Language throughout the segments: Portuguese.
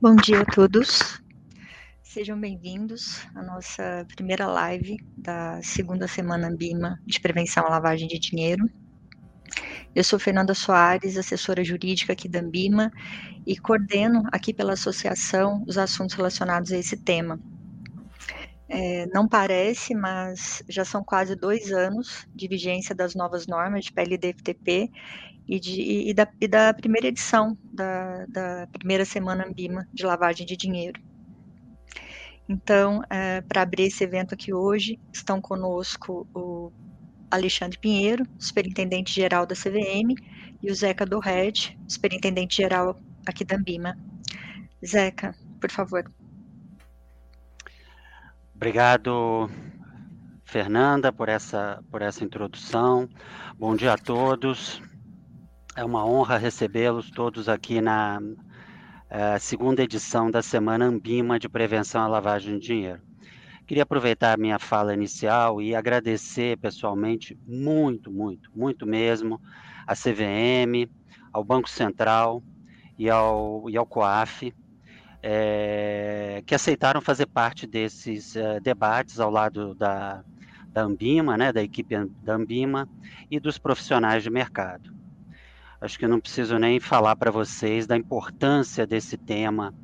Bom dia a todos. Sejam bem-vindos à nossa primeira live da segunda semana BIMA de prevenção à lavagem de dinheiro. Eu sou Fernanda Soares, assessora jurídica aqui da Ambima e coordeno aqui pela associação os assuntos relacionados a esse tema. É, não parece, mas já são quase dois anos de vigência das novas normas de PLD-FTP e, de, e, da, e da, primeira edição da, da, primeira semana Ambima de lavagem de dinheiro. Então, é, para abrir esse evento aqui hoje, estão conosco o Alexandre Pinheiro, superintendente-geral da CVM, e o Zeca Dorred, superintendente-geral aqui da Ambima. Zeca, por favor. Obrigado, Fernanda, por essa, por essa introdução. Bom dia a todos. É uma honra recebê-los todos aqui na uh, segunda edição da Semana Ambima de Prevenção à Lavagem de Dinheiro. Queria aproveitar a minha fala inicial e agradecer pessoalmente muito, muito, muito mesmo à CVM, ao Banco Central e ao, e ao COAF, é, que aceitaram fazer parte desses uh, debates ao lado da, da Ambima, né, da equipe da Ambima e dos profissionais de mercado. Acho que não preciso nem falar para vocês da importância desse tema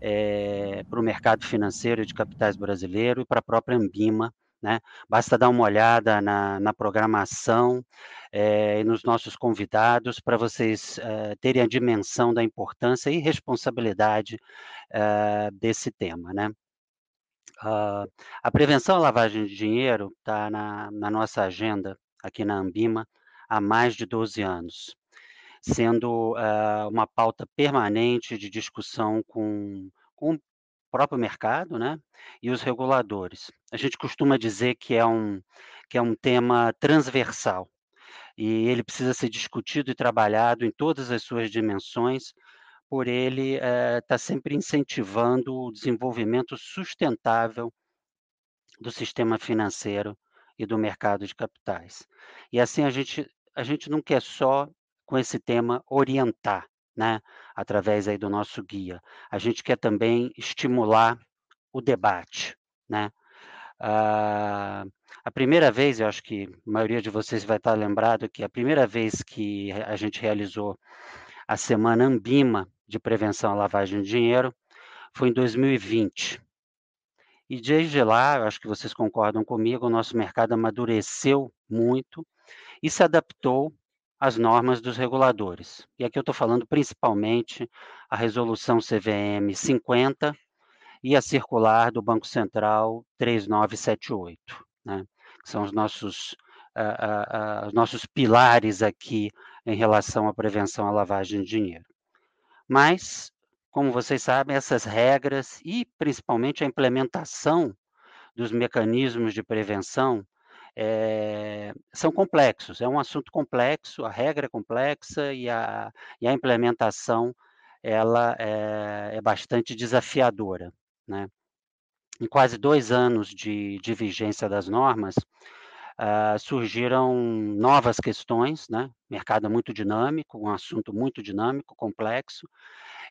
é, para o mercado financeiro de capitais brasileiro e para a própria Ambima. Né? Basta dar uma olhada na, na programação é, e nos nossos convidados para vocês é, terem a dimensão da importância e responsabilidade desse tema. Né? Uh, a prevenção à lavagem de dinheiro está na, na nossa agenda aqui na Ambima há mais de 12 anos sendo uh, uma pauta permanente de discussão com, com próprio mercado, né, e os reguladores. A gente costuma dizer que é um que é um tema transversal e ele precisa ser discutido e trabalhado em todas as suas dimensões, por ele está eh, sempre incentivando o desenvolvimento sustentável do sistema financeiro e do mercado de capitais. E assim a gente a gente não quer só com esse tema orientar, né, através aí do nosso guia. A gente quer também estimular o debate, né? Uh, a primeira vez, eu acho que a maioria de vocês vai estar lembrado que a primeira vez que a gente realizou a Semana Ambima de Prevenção à Lavagem de Dinheiro foi em 2020. E desde lá, eu acho que vocês concordam comigo, o nosso mercado amadureceu muito e se adaptou as normas dos reguladores. E aqui eu estou falando principalmente a resolução CVM 50 e a circular do Banco Central 3978, né? que são os nossos, uh, uh, uh, os nossos pilares aqui em relação à prevenção à lavagem de dinheiro. Mas, como vocês sabem, essas regras e principalmente a implementação dos mecanismos de prevenção é, são complexos, é um assunto complexo, a regra é complexa e a, e a implementação ela é, é bastante desafiadora. Né? Em quase dois anos de, de vigência das normas, uh, surgiram novas questões, né? mercado muito dinâmico, um assunto muito dinâmico, complexo,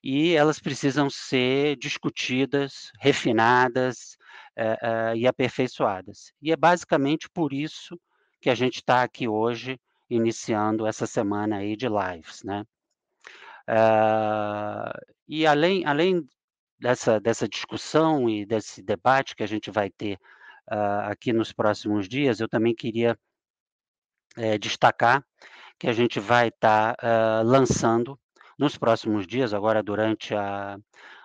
e elas precisam ser discutidas, refinadas uh, e aperfeiçoadas. E é basicamente por isso que a gente está aqui hoje, iniciando essa semana aí de lives, né? Uh, e além, além dessa, dessa discussão e desse debate que a gente vai ter aqui nos próximos dias, eu também queria destacar que a gente vai estar tá, lançando nos próximos dias, agora durante, a,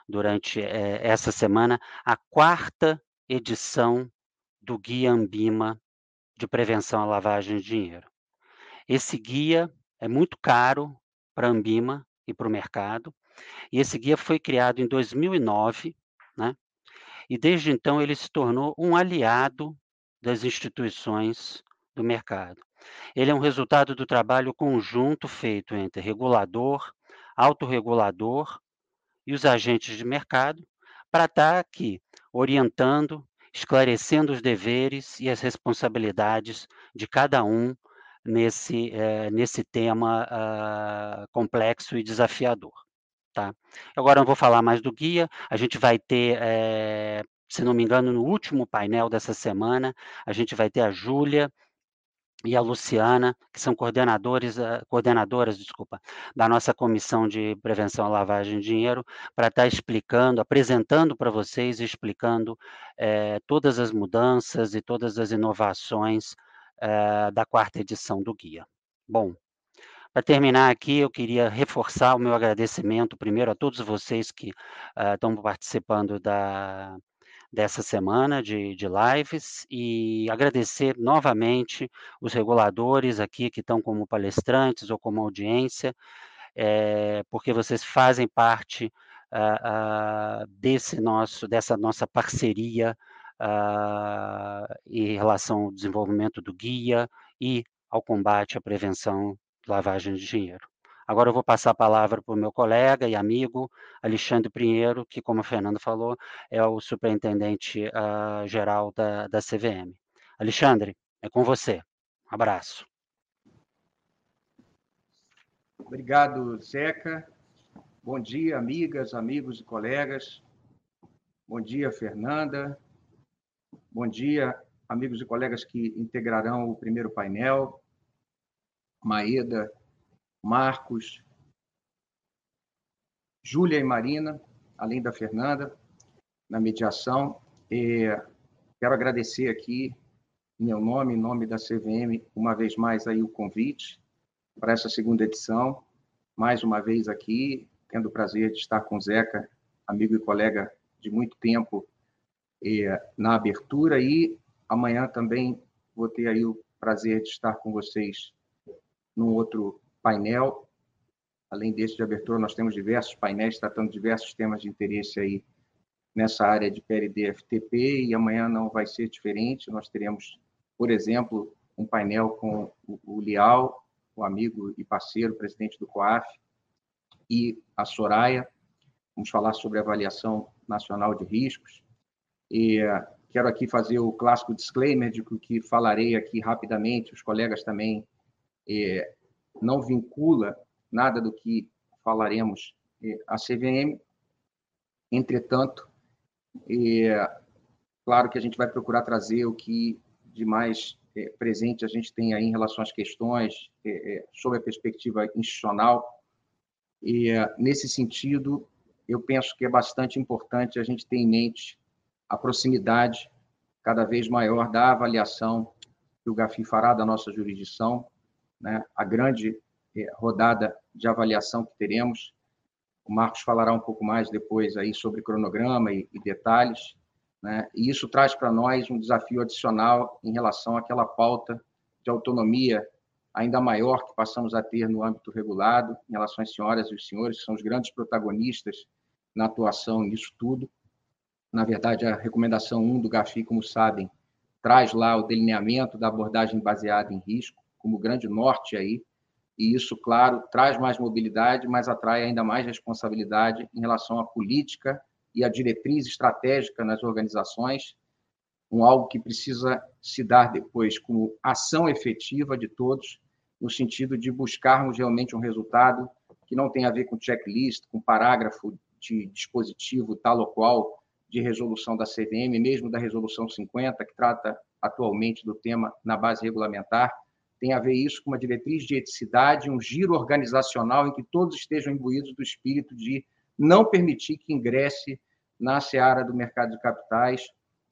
durante essa semana, a quarta edição do Guia Ambima de Prevenção à Lavagem de Dinheiro. Esse guia é muito caro para a Ambima e para o mercado, e esse guia foi criado em 2009, né? E desde então ele se tornou um aliado das instituições do mercado. Ele é um resultado do trabalho conjunto feito entre regulador, autorregulador e os agentes de mercado para estar aqui orientando, esclarecendo os deveres e as responsabilidades de cada um nesse, eh, nesse tema uh, complexo e desafiador. Tá? Agora não vou falar mais do guia, a gente vai ter, é, se não me engano, no último painel dessa semana, a gente vai ter a Júlia e a Luciana, que são coordenadores, eh, coordenadoras, desculpa, da nossa comissão de prevenção à lavagem de dinheiro, para estar tá explicando, apresentando para vocês, explicando é, todas as mudanças e todas as inovações é, da quarta edição do guia. Bom, para terminar aqui, eu queria reforçar o meu agradecimento primeiro a todos vocês que estão participando da, dessa semana de, de lives e agradecer novamente os reguladores aqui que estão como palestrantes ou como audiência, é, porque vocês fazem parte uh, uh, desse nosso, dessa nossa parceria uh, em relação ao desenvolvimento do guia e ao combate à prevenção lavagem de dinheiro. Agora eu vou passar a palavra para o meu colega e amigo Alexandre Pinheiro, que, como o Fernando falou, é o superintendente uh, geral da, da CVM. Alexandre, é com você. Um abraço. Obrigado, Zeca. Bom dia, amigas, amigos e colegas. Bom dia, Fernanda. Bom dia, amigos e colegas que integrarão o primeiro painel. Maeda, Marcos, Júlia e Marina, além da Fernanda, na mediação. E quero agradecer aqui, em meu nome, em nome da CVM, uma vez mais aí o convite para essa segunda edição. Mais uma vez aqui, tendo o prazer de estar com o Zeca, amigo e colega de muito tempo, na abertura. E amanhã também vou ter aí o prazer de estar com vocês num outro painel. Além desse de abertura, nós temos diversos painéis tratando diversos temas de interesse aí nessa área de PLD FTP e amanhã não vai ser diferente. Nós teremos, por exemplo, um painel com o Lial, o amigo e parceiro, presidente do COAF, e a Soraya. Vamos falar sobre avaliação nacional de riscos. E uh, quero aqui fazer o clássico disclaimer de que falarei aqui rapidamente, os colegas também é, não vincula nada do que falaremos à CVM. Entretanto, é, claro que a gente vai procurar trazer o que de mais é, presente a gente tem aí em relação às questões é, é, sobre a perspectiva institucional. E, nesse sentido, eu penso que é bastante importante a gente ter em mente a proximidade cada vez maior da avaliação que o GAFI fará da nossa jurisdição né, a grande eh, rodada de avaliação que teremos. O Marcos falará um pouco mais depois aí sobre cronograma e, e detalhes, né? E isso traz para nós um desafio adicional em relação àquela pauta de autonomia ainda maior que passamos a ter no âmbito regulado, em relação às senhoras e os senhores, que são os grandes protagonistas na atuação nisso tudo. Na verdade, a recomendação 1 do GAFI, como sabem, traz lá o delineamento da abordagem baseada em risco, como grande norte aí, e isso, claro, traz mais mobilidade, mas atrai ainda mais responsabilidade em relação à política e à diretriz estratégica nas organizações, um algo que precisa se dar depois como ação efetiva de todos, no sentido de buscarmos realmente um resultado que não tem a ver com checklist, com parágrafo de dispositivo tal ou qual de resolução da CVM, mesmo da resolução 50, que trata atualmente do tema na base regulamentar, tem a ver isso com uma diretriz de eticidade, um giro organizacional em que todos estejam imbuídos do espírito de não permitir que ingresse na seara do mercado de capitais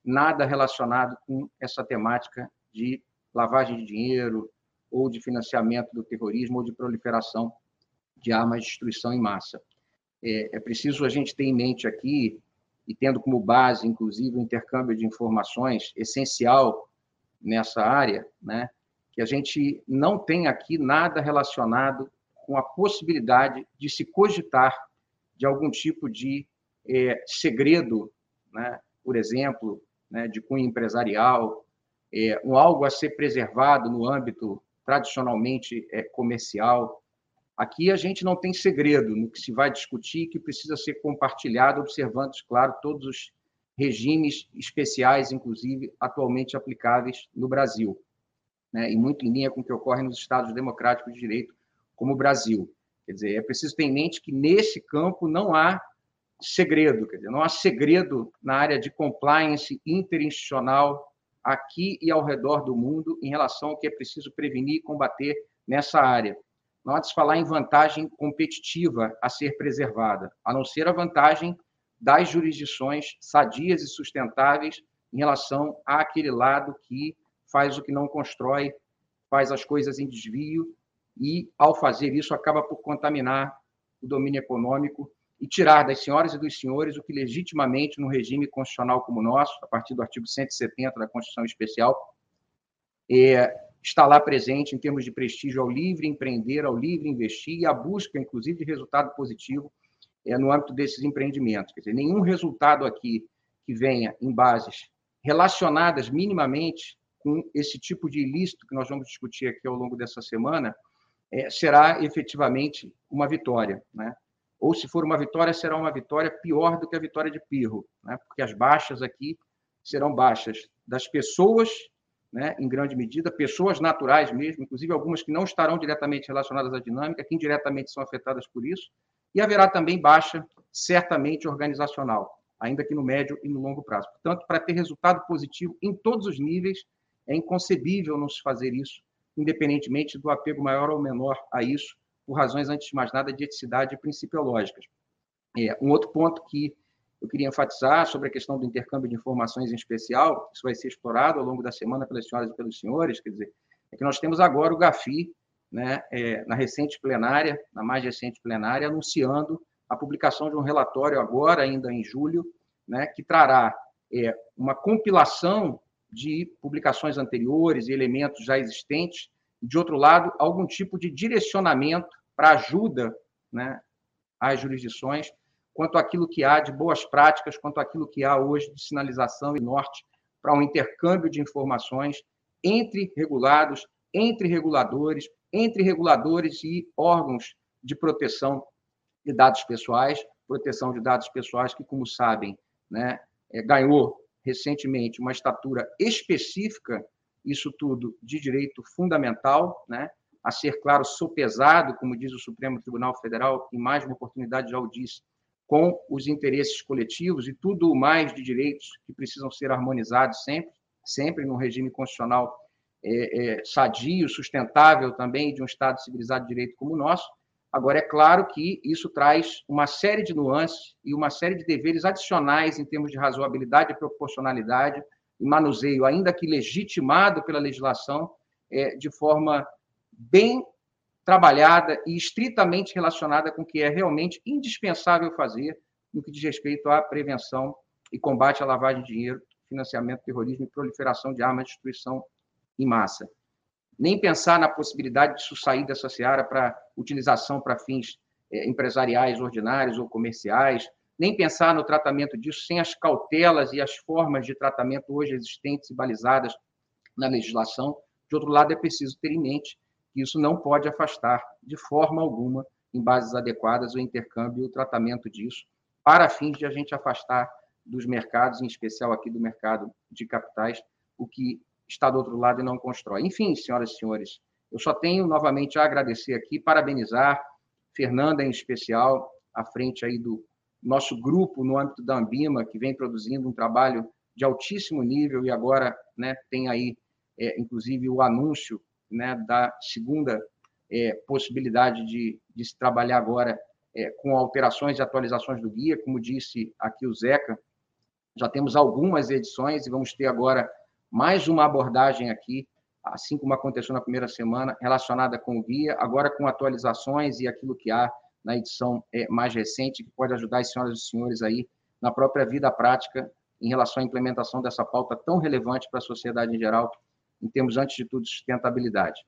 nada relacionado com essa temática de lavagem de dinheiro ou de financiamento do terrorismo ou de proliferação de armas de destruição em massa. É, é preciso a gente ter em mente aqui, e tendo como base, inclusive, o intercâmbio de informações essencial nessa área, né, que a gente não tem aqui nada relacionado com a possibilidade de se cogitar de algum tipo de é, segredo, né? por exemplo, né, de cunho empresarial, é, um algo a ser preservado no âmbito tradicionalmente é, comercial. Aqui a gente não tem segredo no que se vai discutir, que precisa ser compartilhado, observando, claro, todos os regimes especiais, inclusive atualmente aplicáveis no Brasil né, e muito em linha com o que ocorre nos Estados democráticos de direito, como o Brasil. Quer dizer, é preciso ter em mente que nesse campo não há segredo, quer dizer, não há segredo na área de compliance interinstitucional aqui e ao redor do mundo em relação ao que é preciso prevenir e combater nessa área. Não há de se falar em vantagem competitiva a ser preservada, a não ser a vantagem das jurisdições sadias e sustentáveis em relação àquele lado que faz o que não constrói, faz as coisas em desvio e, ao fazer isso, acaba por contaminar o domínio econômico e tirar das senhoras e dos senhores o que legitimamente, no regime constitucional como o nosso, a partir do artigo 170 da Constituição Especial, é, está lá presente em termos de prestígio ao livre empreender, ao livre investir e a busca, inclusive, de resultado positivo é, no âmbito desses empreendimentos. Quer dizer, nenhum resultado aqui que venha em bases relacionadas minimamente com esse tipo de ilícito que nós vamos discutir aqui ao longo dessa semana, é, será efetivamente uma vitória. Né? ou se for uma vitória, será uma vitória pior do que a vitória de Pirro, né? porque as baixas aqui serão baixas das pessoas, né, em grande medida, pessoas naturais mesmo, inclusive algumas que não estarão diretamente relacionadas à dinâmica, que indiretamente são afetadas por isso, e haverá também baixa, certamente organizacional, ainda que no médio e no longo prazo. Portanto, para ter resultado positivo em todos os níveis, é inconcebível não se fazer isso, independentemente do apego maior ou menor a isso, por razões, antes de mais nada, de eticidade principiológicas. É, um outro ponto que eu queria enfatizar sobre a questão do intercâmbio de informações em especial, isso vai ser explorado ao longo da semana pelas senhoras e pelos senhores, quer dizer, é que nós temos agora o GAFI, né, é, na recente plenária, na mais recente plenária, anunciando a publicação de um relatório agora, ainda em julho, né, que trará é, uma compilação de publicações anteriores e elementos já existentes. De outro lado, algum tipo de direcionamento para ajuda né, às jurisdições quanto àquilo que há de boas práticas, quanto àquilo que há hoje de sinalização e norte para um intercâmbio de informações entre regulados, entre reguladores, entre reguladores e órgãos de proteção de dados pessoais, proteção de dados pessoais que, como sabem, né, é, ganhou recentemente uma estatura específica isso tudo de direito fundamental, né? a ser, claro, sopesado, como diz o Supremo Tribunal Federal, em mais uma oportunidade já o disse, com os interesses coletivos e tudo mais de direitos que precisam ser harmonizados sempre, sempre num regime constitucional é, é, sadio, sustentável também, de um Estado civilizado de direito como o nosso. Agora, é claro que isso traz uma série de nuances e uma série de deveres adicionais em termos de razoabilidade e proporcionalidade, manuseio, ainda que legitimado pela legislação, é, de forma bem trabalhada e estritamente relacionada com o que é realmente indispensável fazer no que diz respeito à prevenção e combate à lavagem de dinheiro, financiamento do terrorismo e proliferação de armas de destruição em massa. Nem pensar na possibilidade disso sair dessa seara para utilização para fins é, empresariais ordinários ou comerciais, nem pensar no tratamento disso sem as cautelas e as formas de tratamento hoje existentes e balizadas na legislação. De outro lado, é preciso ter em mente que isso não pode afastar, de forma alguma, em bases adequadas, o intercâmbio e o tratamento disso, para fins de a gente afastar dos mercados, em especial aqui do mercado de capitais, o que está do outro lado e não constrói. Enfim, senhoras e senhores, eu só tenho novamente a agradecer aqui, parabenizar Fernanda em especial, à frente aí do nosso grupo no âmbito da Ambima, que vem produzindo um trabalho de altíssimo nível e agora né, tem aí, é, inclusive, o anúncio né, da segunda é, possibilidade de, de, se trabalhar agora é, com alterações e atualizações do guia, como disse aqui o Zeca, já temos algumas edições e vamos ter agora mais uma abordagem aqui, assim como aconteceu na primeira semana, relacionada com o guia, agora com atualizações e aquilo que há na edição é, mais recente, que pode ajudar as senhoras e senhores aí na própria vida prática em relação à implementação dessa pauta tão relevante para a sociedade em geral, em termos, antes de tudo, de sustentabilidade.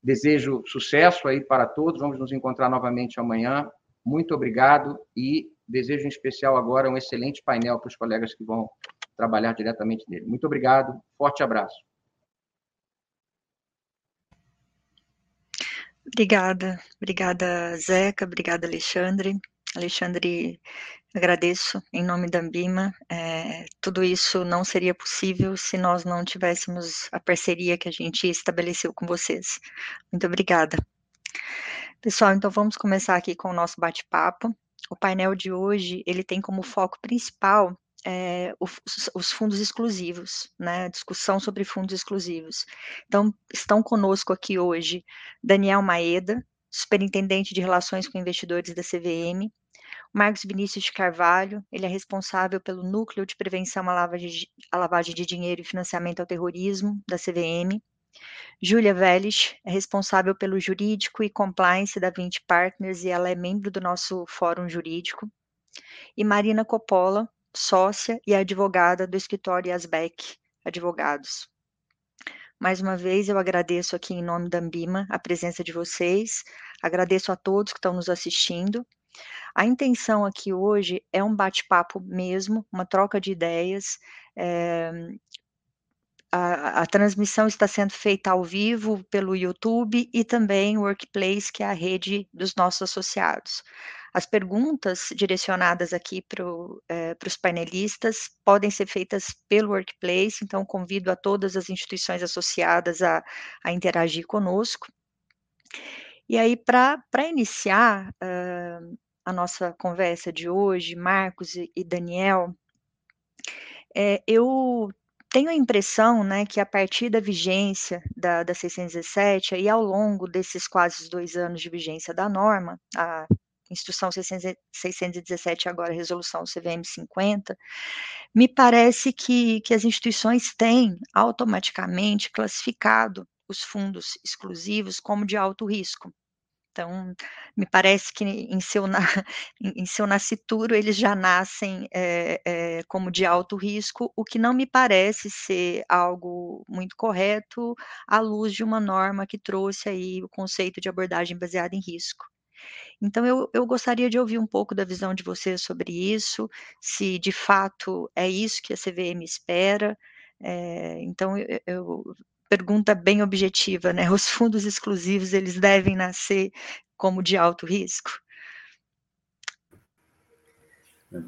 Desejo sucesso aí para todos, vamos nos encontrar novamente amanhã. Muito obrigado e desejo em especial agora um excelente painel para os colegas que vão trabalhar diretamente nele. Muito obrigado, forte abraço. Obrigada, obrigada Zeca, obrigada Alexandre. Alexandre, agradeço em nome da Ambima. É, tudo isso não seria possível se nós não tivéssemos a parceria que a gente estabeleceu com vocês. Muito obrigada. Pessoal, então vamos começar aqui com o nosso bate-papo. O painel de hoje, ele tem como foco principal é, os, os, fundos exclusivos, né? Discussão sobre fundos exclusivos. Então, estão conosco aqui hoje Daniel Maeda, superintendente de relações com investidores da CVM, Marcos Vinícius de Carvalho, ele é responsável pelo Núcleo de Prevenção à Lavagem, à lavagem de Dinheiro e Financiamento ao Terrorismo, da CVM. Júlia Vélez é responsável pelo jurídico e compliance da 20 Partners e ela é membro do nosso fórum jurídico. E Marina Coppola, sócia e advogada do escritório Asbeck Advogados. Mais uma vez, eu agradeço aqui em nome da Ambima a presença de vocês, agradeço a todos que estão nos assistindo a intenção aqui hoje é um bate-papo mesmo, uma troca de ideias. É, a, a, transmissão está sendo feita ao vivo pelo YouTube e também o Workplace, que é a rede dos nossos associados. As perguntas direcionadas aqui para é, os painelistas podem ser feitas pelo Workplace, então convido a todas as instituições associadas a, a interagir conosco. E aí, para iniciar, uh, a nossa conversa de hoje, Marcos e, e Daniel, é, eu tenho a impressão, né, que a partir da vigência da, da 617 e ao longo desses quase dois anos de vigência da norma, a Instrução 617, agora Resolução CVM 50, me parece que, que as instituições têm automaticamente classificado os fundos exclusivos como de alto risco. Então, me parece que em seu, na, em seu nascituro eles já nascem é, é, como de alto risco, o que não me parece ser algo muito correto à luz de uma norma que trouxe aí o conceito de abordagem baseada em risco. Então, eu, eu gostaria de ouvir um pouco da visão de vocês sobre isso, se de fato é isso que a CVM espera. É, então, eu, eu pergunta bem objetiva, né? Os fundos exclusivos, eles devem nascer como de alto risco?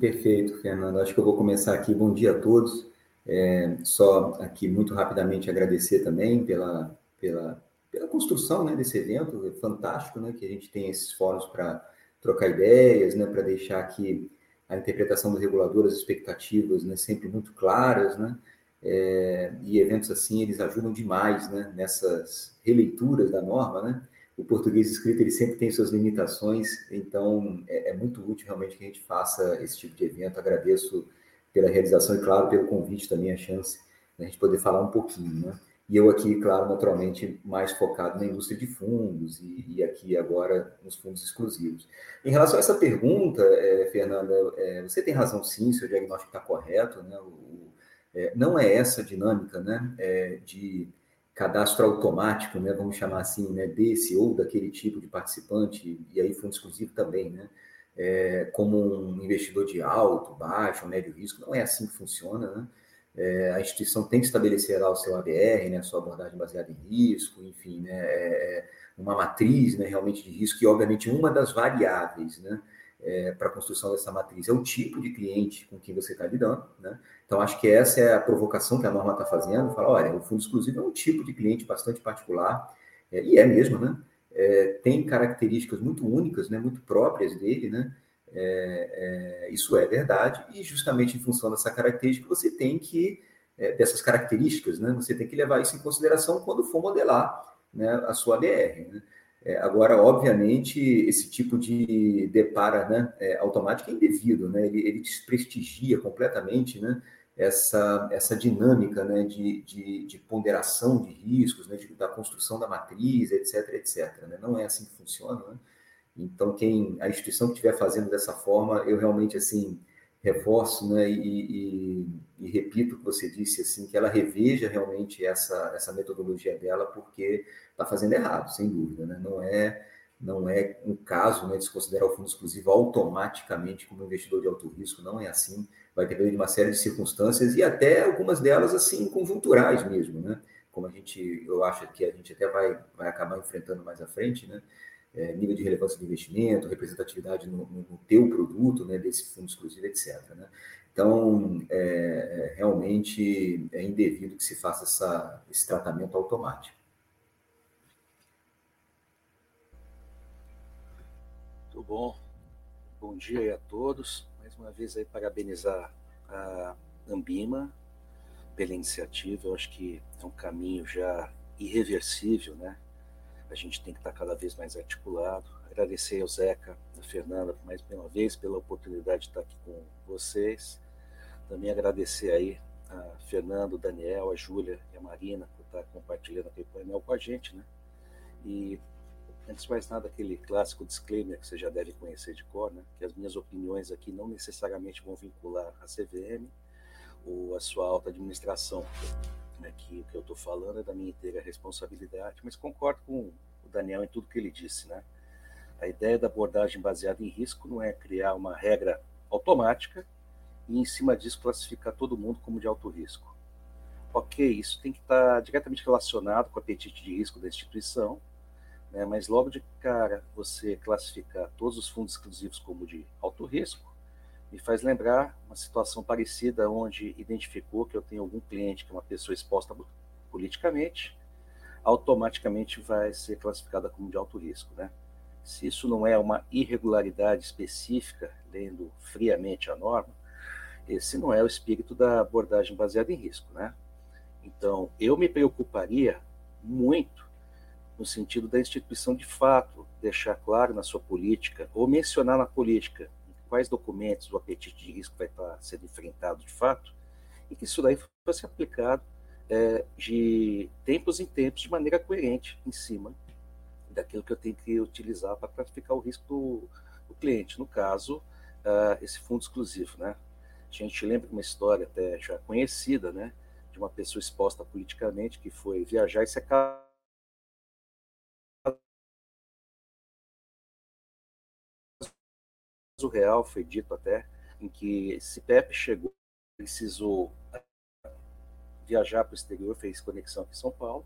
Perfeito, Fernando. Acho que eu vou começar aqui. Bom dia a todos. É, só aqui muito rapidamente agradecer também pela, pela, pela construção né, desse evento. É fantástico né, que a gente tem esses fóruns para trocar ideias, né, para deixar aqui a interpretação do regulador, as expectativas né, sempre muito claras, né? É, e eventos assim, eles ajudam demais né, nessas releituras da norma, né? O português escrito, ele sempre tem suas limitações, então é, é muito útil realmente que a gente faça esse tipo de evento. Agradeço pela realização e, claro, pelo convite também, a chance de a gente poder falar um pouquinho, né? E eu aqui, claro, naturalmente, mais focado na indústria de fundos e, e aqui agora nos fundos exclusivos. Em relação a essa pergunta, é, Fernanda, é, você tem razão sim, seu diagnóstico está correto, né? O, é, não é essa dinâmica né, é, de cadastro automático, né, vamos chamar assim, né, desse ou daquele tipo de participante, e aí fundo exclusivo também, né, é, como um investidor de alto, baixo, médio risco, não é assim que funciona, né? É, a instituição tem que estabelecer lá o seu ABR, né, a sua abordagem baseada em risco, enfim, né, é, é uma matriz né, realmente de risco, e obviamente uma das variáveis né, é, para a construção dessa matriz é o tipo de cliente com quem você está lidando. Né? Então, acho que essa é a provocação que a norma está fazendo. Fala, olha, o fundo exclusivo é um tipo de cliente bastante particular, é, e é mesmo, né? É, tem características muito únicas, né, muito próprias dele, né? É, é, isso é verdade, e justamente em função dessa característica, você tem que, é, dessas características, né, você tem que levar isso em consideração quando for modelar né, a sua BR. Né? É, agora, obviamente, esse tipo de depara né, é, é indevido, né? ele, ele desprestigia completamente né, essa, essa dinâmica né, de, de, de ponderação de riscos, né, de, da construção da matriz, etc, etc. Né? Não é assim que funciona. Né? Então, quem a instituição que estiver fazendo dessa forma, eu realmente assim reforço né, e, e, e, repito o que você disse, assim, que ela reveja realmente essa, essa metodologia dela, porque está fazendo errado, sem dúvida. Né? Não é não é um caso né, de se considerar o fundo exclusivo automaticamente como investidor de alto risco, não é assim. Vai depender de uma série de circunstâncias e até algumas delas assim conjunturais mesmo, né? Como a gente, eu acho que a gente até vai, vai acabar enfrentando mais à frente, né? É, nível de relevância do investimento, representatividade no, no, no teu produto, né, desse fundo exclusivo, etc. Né? Então, é, é, realmente é indevido que se faça essa, esse tratamento automático. bom? Bom dia a todos. Mais uma vez aí parabenizar a Ambima pela iniciativa. Eu acho que é um caminho já irreversível, né? A gente tem que estar cada vez mais articulado. Agradecer ao Zeca, a Fernanda, mais uma vez pela oportunidade de estar aqui com vocês. Também agradecer aí a Fernando, Daniel, a Júlia e a Marina por estar compartilhando aquele painel com a gente, né? E antes de mais nada, aquele clássico disclaimer que você já deve conhecer de cor, né? Que as minhas opiniões aqui não necessariamente vão vincular a CVM ou a sua alta administração. Né? Que o que eu estou falando é da minha inteira responsabilidade, mas concordo com o Daniel em tudo que ele disse, né? A ideia da abordagem baseada em risco não é criar uma regra automática e em cima disso classificar todo mundo como de alto risco. Ok, isso tem que estar diretamente relacionado com o apetite de risco da instituição, né, mas logo de cara você classificar todos os fundos exclusivos como de alto risco, me faz lembrar uma situação parecida onde identificou que eu tenho algum cliente que é uma pessoa exposta politicamente, automaticamente vai ser classificada como de alto risco, né? Se isso não é uma irregularidade específica, lendo friamente a norma, esse não é o espírito da abordagem baseada em risco, né? Então, eu me preocuparia muito no sentido da instituição de fato deixar claro na sua política ou mencionar na política quais documentos o apetite de risco vai estar sendo enfrentado de fato e que isso daí fosse aplicado é, de tempos em tempos de maneira coerente em cima daquilo que eu tenho que utilizar para classificar o risco do, do cliente. No caso, uh, esse fundo exclusivo, né? A gente lembra uma história até já conhecida, né, de uma pessoa exposta politicamente que foi viajar e se acaba real foi dito até em que esse Pepe chegou, precisou viajar para o exterior, fez conexão aqui em São Paulo,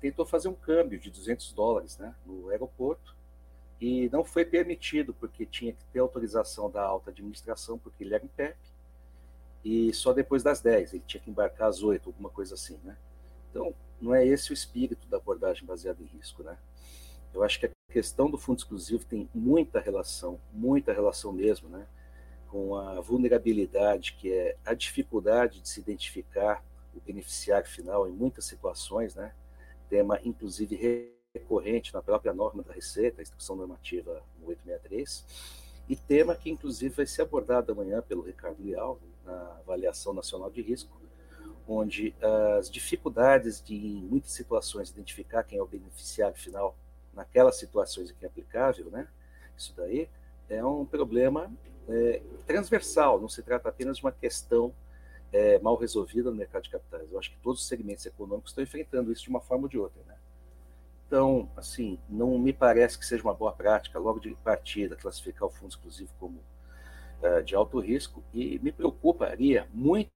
tentou fazer um câmbio de 200 dólares né, no aeroporto e não foi permitido porque tinha que ter autorização da alta administração porque ele era um PEP e só depois das 10, ele tinha que embarcar às 8, alguma coisa assim, né? Então, não é esse o espírito da abordagem baseada em risco, né? Eu acho que a questão do fundo exclusivo tem muita relação, muita relação mesmo, né? Com a vulnerabilidade, que é a dificuldade de se identificar o beneficiário final em muitas situações, né? Tema, inclusive, recorrente na própria norma da Receita, a Instrução Normativa 863, e tema que, inclusive, vai ser abordado amanhã pelo Ricardo Leal, na avaliação nacional de risco, onde as dificuldades de, em muitas situações, identificar quem é o beneficiário final naquelas situações em que é aplicável, né? Isso daí é um problema é, transversal, não se trata apenas de uma questão é, mal resolvida no mercado de capitais. Eu acho que todos os segmentos econômicos estão enfrentando isso de uma forma ou de outra, né? Então, assim, não me parece que seja uma boa prática, logo de partida, classificar o fundo exclusivo como uh, de alto risco e me preocuparia muito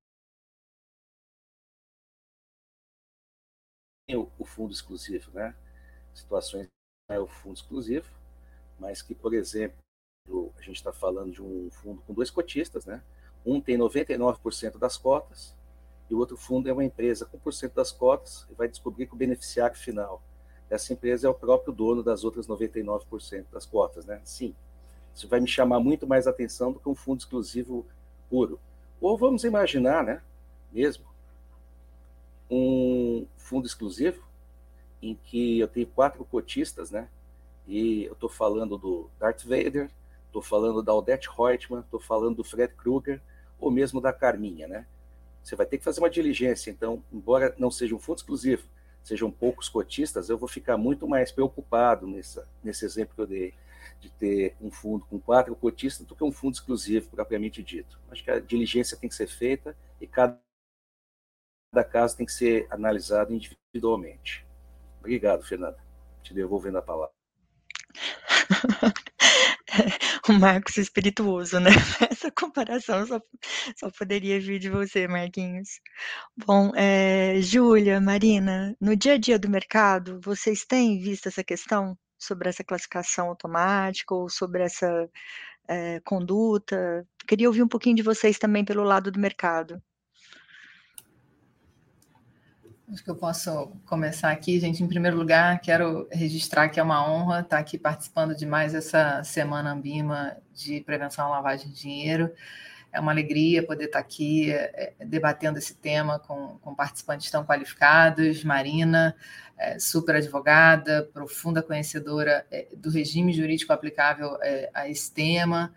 o, fundo exclusivo, né? Situações é o fundo exclusivo, mas que, por exemplo, a gente está falando de um fundo com dois cotistas, né? Um tem 99% das cotas e o outro fundo é uma empresa com 1% das cotas e vai descobrir que o beneficiário final dessa empresa é o próprio dono das outras 99% das cotas, né? Sim, isso vai me chamar muito mais atenção do que um fundo exclusivo puro. Ou vamos imaginar, né, mesmo, um fundo exclusivo em que eu tenho quatro cotistas, né, e eu estou falando do Darth Vader, estou falando da Odette Reutemann, estou falando do Fred Krueger, ou mesmo da Carminha, né? Você vai ter que fazer uma diligência, então, embora não seja um fundo exclusivo, sejam poucos cotistas, eu vou ficar muito mais preocupado nessa, nesse exemplo que eu dei de ter um fundo com quatro cotistas do que um fundo exclusivo, propriamente dito. Acho que a diligência tem que ser feita e cada caso tem que ser analisado individualmente. Obrigado, Fernanda. Te devolvendo a palavra. o Marcos espirituoso, né? Essa comparação só, só poderia vir de você, Marquinhos. Bom, é, Júlia, Marina, no dia a dia do mercado, vocês têm visto essa questão? sobre essa classificação automática ou sobre essa é, conduta. Queria ouvir um pouquinho de vocês também pelo lado do mercado. Acho que eu posso começar aqui, gente. Em primeiro lugar, quero registrar que é uma honra estar aqui participando de mais essa semana Ambima de prevenção à lavagem de dinheiro. É uma alegria poder estar aqui é, debatendo esse tema com, com, participantes tão qualificados. Marina, é, super advogada, profunda conhecedora é, do regime jurídico aplicável é, a esse tema.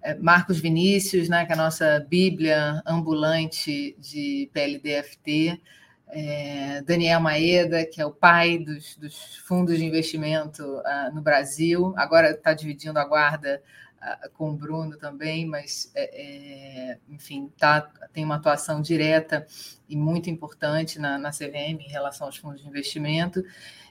É, Marcos Vinícius, né, que é a nossa bíblia ambulante de PLDFT é, Daniel Maeda, que é o pai dos, dos fundos de investimento uh, no Brasil, agora está dividindo a guarda uh, com o Bruno também, mas, é, é, enfim, tá, tem uma atuação direta e muito importante na, na CVM em relação aos fundos de investimento.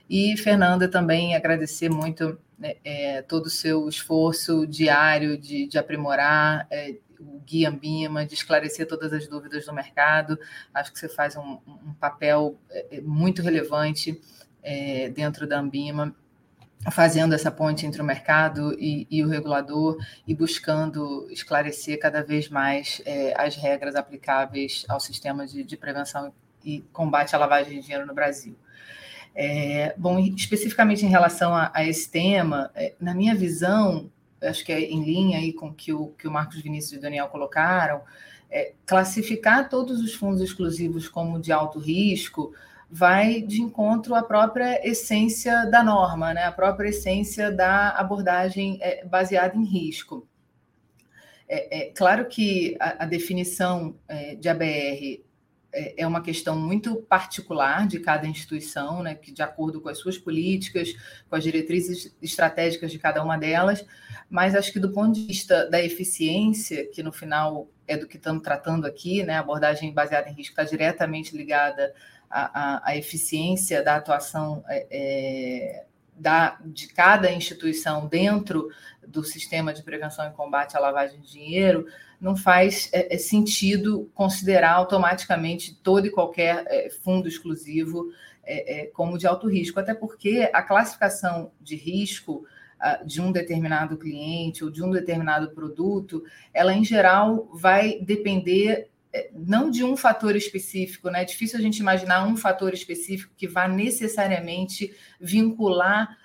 E, Fernanda, também agradecer muito né, é, todo o seu esforço diário de, de aprimorar, é, o Guia Ambima, de esclarecer todas as dúvidas do mercado. Acho que você faz um, um papel é, é, muito relevante é, dentro da Ambima, fazendo essa ponte entre o mercado e, e o regulador e buscando esclarecer cada vez mais é, as regras aplicáveis ao sistema de, de, prevenção e combate à lavagem de dinheiro no Brasil. É, bom, especificamente em relação a, a esse tema, é, na minha visão, acho que é em linha aí com que o que o Marcos Vinícius e o Daniel colocaram, é, classificar todos os fundos exclusivos como de alto risco vai de encontro à própria essência da norma, né? a própria essência da abordagem é, baseada em risco. É, é claro que a, a definição é, de ABR é, é uma questão muito particular de cada instituição, né, que de acordo com as suas políticas, com as diretrizes estratégicas de cada uma delas, mas acho que do ponto de vista da eficiência, que no final é do que estamos tratando aqui, né, a abordagem baseada em risco está diretamente ligada à, à, à, eficiência da atuação é, é, da, de cada instituição dentro do sistema de prevenção e combate à lavagem de dinheiro, não faz é, é, sentido considerar automaticamente todo e qualquer é, fundo exclusivo é, é, como de alto risco, até porque a classificação de risco uh, de um determinado cliente ou de um determinado produto, ela em geral vai depender é, não de um fator específico, né? É difícil a gente imaginar um fator específico que vá necessariamente vincular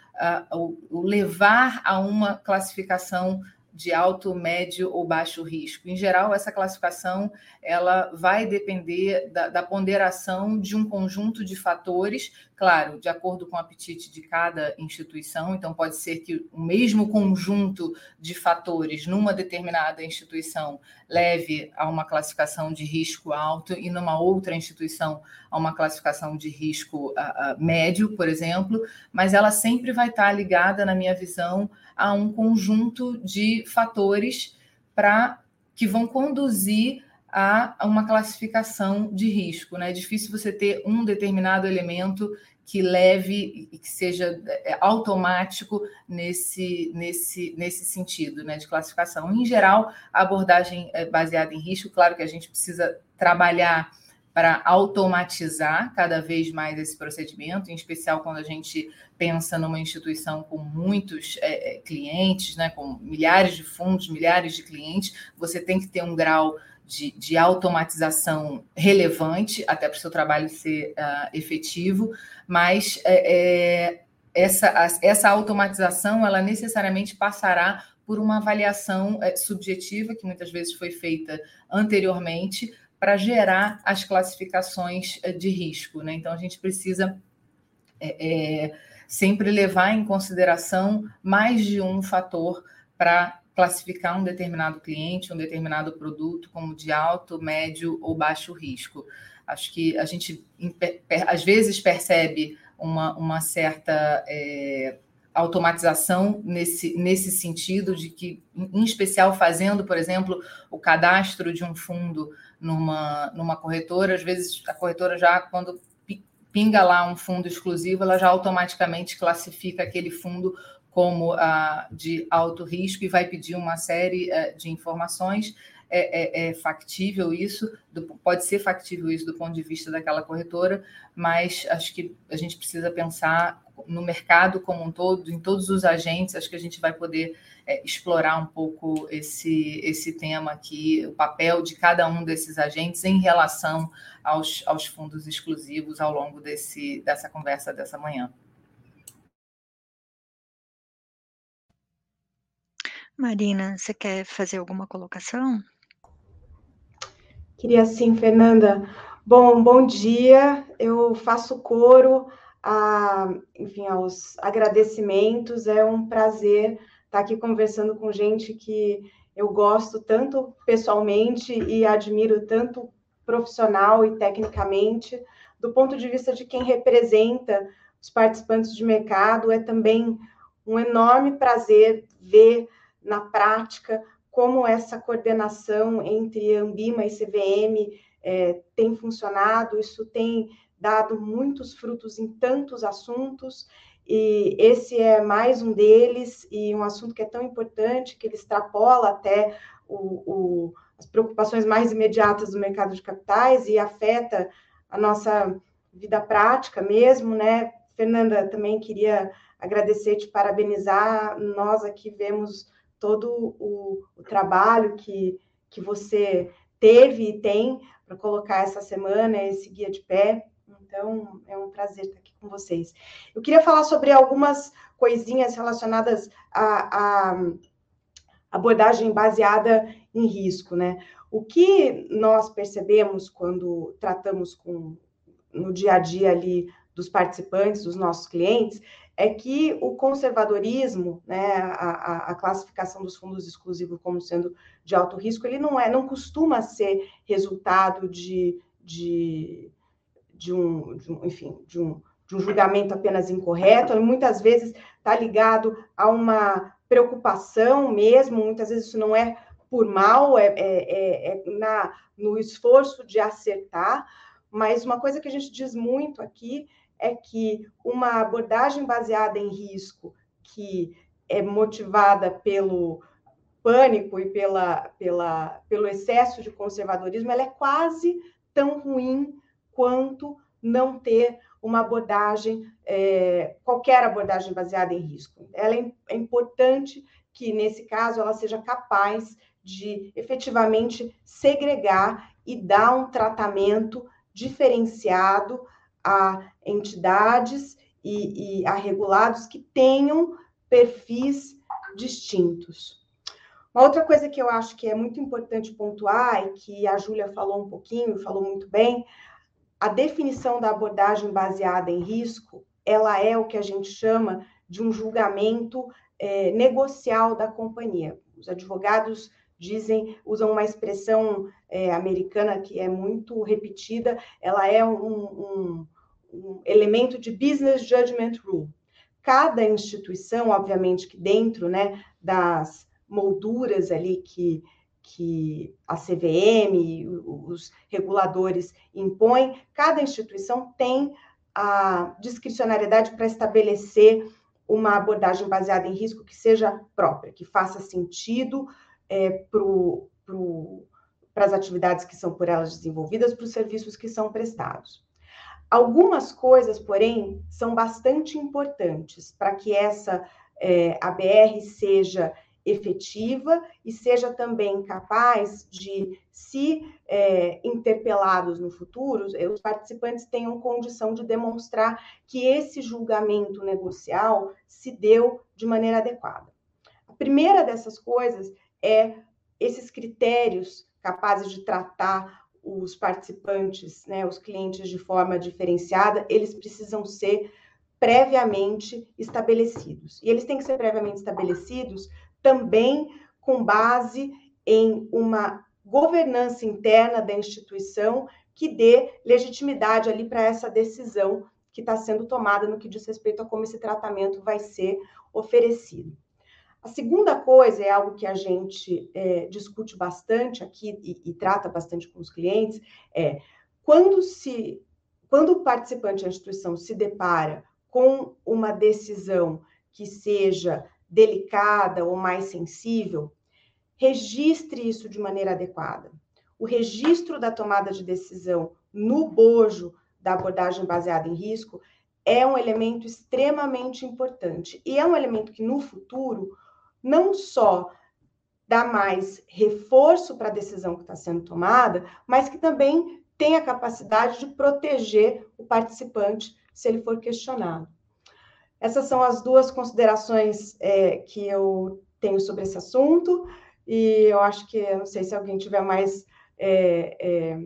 uh, o levar a uma classificação de alto, médio ou baixo risco. Em geral, essa classificação ela vai depender da, da, ponderação de um conjunto de fatores, claro, de acordo com o apetite de cada instituição. Então, pode ser que o mesmo conjunto de fatores numa determinada instituição leve a uma classificação de risco alto e numa outra instituição a uma classificação de risco a, a médio, por exemplo, mas ela sempre vai estar ligada, na minha visão, a um conjunto de fatores para que vão conduzir a, uma classificação de risco. Né? É difícil você ter um determinado elemento que leve e que seja é, automático nesse, nesse, nesse sentido né, de classificação. Em geral, a abordagem é baseada em risco, claro que a gente precisa trabalhar para automatizar cada vez mais esse procedimento, em especial quando a gente pensa numa instituição com muitos é, é, clientes, né, com milhares de fundos, milhares de clientes, você tem que ter um grau de, de automatização relevante, até para o seu trabalho ser uh, efetivo, mas é, é, essa, essa automatização ela necessariamente passará por uma avaliação é, subjetiva, que muitas vezes foi feita anteriormente, para gerar as classificações eh, de risco. Né? Então, a gente precisa é, é, sempre levar em consideração mais de um fator para classificar um determinado cliente, um determinado produto como de alto, médio ou baixo risco. Acho que a gente, às vezes, percebe uma, uma certa. É, automatização nesse, nesse sentido de que, em especial, fazendo, por exemplo, o cadastro de um fundo numa, numa corretora, às vezes a corretora já, quando pinga lá um fundo exclusivo, ela já automaticamente classifica aquele fundo como uh, de alto risco e vai pedir uma série uh, de informações. é, é, é factível isso, do, pode ser factível isso do ponto de vista daquela corretora, mas acho que a gente precisa pensar no mercado como um todo, em todos os agentes, acho que a gente vai poder é, explorar um pouco esse, esse tema aqui, o papel de cada um desses agentes em relação aos, aos fundos exclusivos ao longo desse, dessa conversa dessa manhã. Marina, você quer fazer alguma colocação? Queria sim, Fernanda. Bom, bom dia. Eu faço coro a, enfim, aos agradecimentos. É um prazer estar aqui conversando com gente que eu gosto tanto pessoalmente e admiro tanto profissional e tecnicamente. Do ponto de vista de quem representa os participantes de mercado, é também um enorme prazer ver na prática como essa coordenação entre Ambima e CVM é, tem funcionado, isso tem dado muitos frutos em tantos assuntos, e esse é mais um deles, e um assunto que é tão importante, que ele extrapola até o, o, as preocupações mais imediatas do mercado de capitais e afeta a nossa vida prática mesmo, né? Fernanda, também queria agradecer, te parabenizar, nós aqui vemos todo o, o trabalho que, que você teve e tem para colocar essa semana esse guia de pé. Então, é um prazer estar aqui com vocês. Eu queria falar sobre algumas coisinhas relacionadas à, à abordagem baseada em risco, né? O que nós percebemos quando tratamos com no dia a dia ali dos participantes, dos nossos clientes, é que o conservadorismo, né, a, a, classificação dos fundos exclusivos como sendo de alto risco, ele não é, não costuma ser resultado de, de, de, um, de um, enfim, de um, de um julgamento apenas incorreto, muitas vezes está ligado a uma preocupação mesmo, muitas vezes isso não é por mal, é, é, é, é na, no esforço de acertar, mas uma coisa que a gente diz muito aqui é que uma abordagem baseada em risco, que é motivada pelo pânico e pela, pela, pelo excesso de conservadorismo, ela é quase tão ruim quanto não ter uma abordagem, é, qualquer abordagem baseada em risco. Ela é, é importante que, nesse caso, ela seja capaz de efetivamente segregar e dar um tratamento diferenciado a entidades e, e a regulados que tenham perfis distintos. Uma outra coisa que eu acho que é muito importante pontuar e que a Júlia falou um pouquinho, falou muito bem, a definição da abordagem baseada em risco, ela é o que a gente chama de um julgamento é, negocial da companhia. Os advogados dizem, usam uma expressão é, americana que é muito repetida, ela é um, um, um elemento de business judgment rule. Cada instituição, obviamente, que dentro né, das molduras ali que, que a CVM os reguladores impõem, cada instituição tem a discricionariedade para estabelecer uma abordagem baseada em risco que seja própria, que faça sentido é, para as atividades que são por elas desenvolvidas, para os serviços que são prestados. Algumas coisas, porém, são bastante importantes para que essa é, ABR seja efetiva e seja também capaz de, se é, interpelados no futuro, os participantes tenham condição de demonstrar que esse julgamento negocial se deu de maneira adequada. A primeira dessas coisas é esses critérios capazes de tratar os participantes, né, os clientes de forma diferenciada, eles precisam ser previamente estabelecidos. E eles têm que ser previamente estabelecidos também com base em uma governança interna da instituição que dê legitimidade ali para essa decisão que está sendo tomada no que diz respeito a como esse tratamento vai ser oferecido. A segunda coisa é algo que a gente é, discute bastante aqui e, e, trata bastante com os clientes, é quando se quando o participante da instituição se depara com uma decisão que seja delicada ou mais sensível, registre isso de maneira adequada. O registro da tomada de decisão no bojo da abordagem baseada em risco é um elemento extremamente importante e é um elemento que no futuro não só dá mais reforço para a decisão que está sendo tomada, mas que também tem a capacidade de proteger o participante se ele for questionado. Essas são as duas considerações é, que eu tenho sobre esse assunto, e eu acho que, não sei se alguém tiver mais é, é,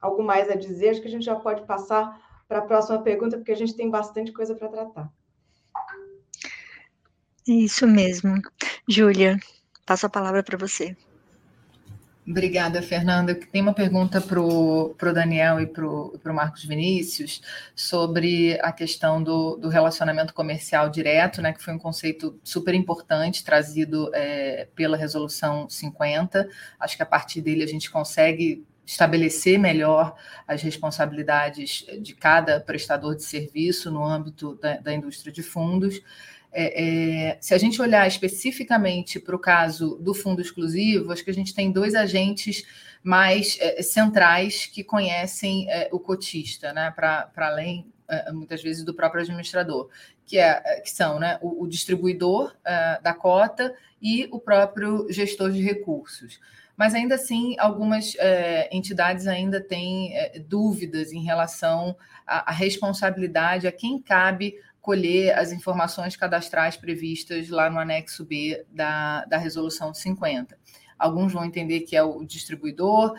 algo mais a dizer, acho que a gente já pode passar para a próxima pergunta, porque a gente tem bastante coisa para tratar. Isso mesmo. Júlia, passo a palavra para você. Obrigada, Fernanda. Tem uma pergunta para o Daniel e para o Marcos Vinícius sobre a questão do, do, relacionamento comercial direto, né, que foi um conceito super importante trazido é, pela Resolução 50. Acho que a partir dele a gente consegue estabelecer melhor as responsabilidades de cada prestador de serviço no âmbito da, da indústria de fundos. É, é, se a gente olhar especificamente para o caso do fundo exclusivo, acho que a gente tem dois agentes mais é, centrais que conhecem é, o cotista, né, para além, é, muitas vezes, do próprio administrador, que, é, que são né, o, o distribuidor da cota e o próprio gestor de recursos. Mas ainda assim algumas é, entidades ainda têm é, dúvidas em relação à, à, responsabilidade, a quem cabe colher as informações cadastrais previstas lá no anexo B da, da Resolução 50. Alguns vão entender que é o distribuidor,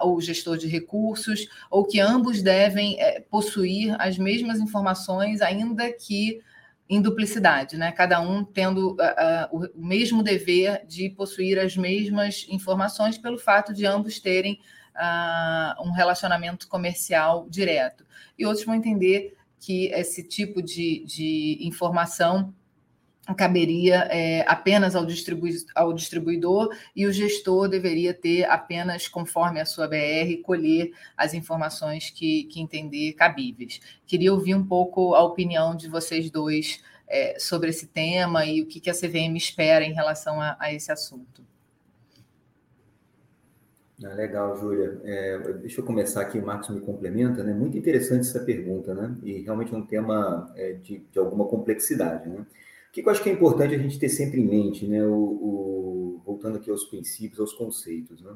ou o gestor de recursos, ou que ambos devem é, possuir as mesmas informações, ainda que em duplicidade, né? Cada um tendo uh, uh, o mesmo dever de possuir as mesmas informações pelo fato de ambos terem uh, um relacionamento comercial direto. E outros vão entender que esse tipo de, de informação caberia é, apenas ao, ao distribuidor e o gestor deveria ter apenas, conforme a sua BR, colher as informações que, que entender cabíveis. Queria ouvir um pouco a opinião de vocês dois é, sobre esse tema e o que, que a CVM espera em relação a, a esse assunto. Ah, legal, Júlia. É, deixa eu começar aqui, o Marcos me complementa, né? Muito interessante essa pergunta, né? E realmente é um tema é, de, de, alguma complexidade, né? O que eu acho que é importante a gente ter sempre em mente, né? O, o voltando aqui aos princípios, aos conceitos, né?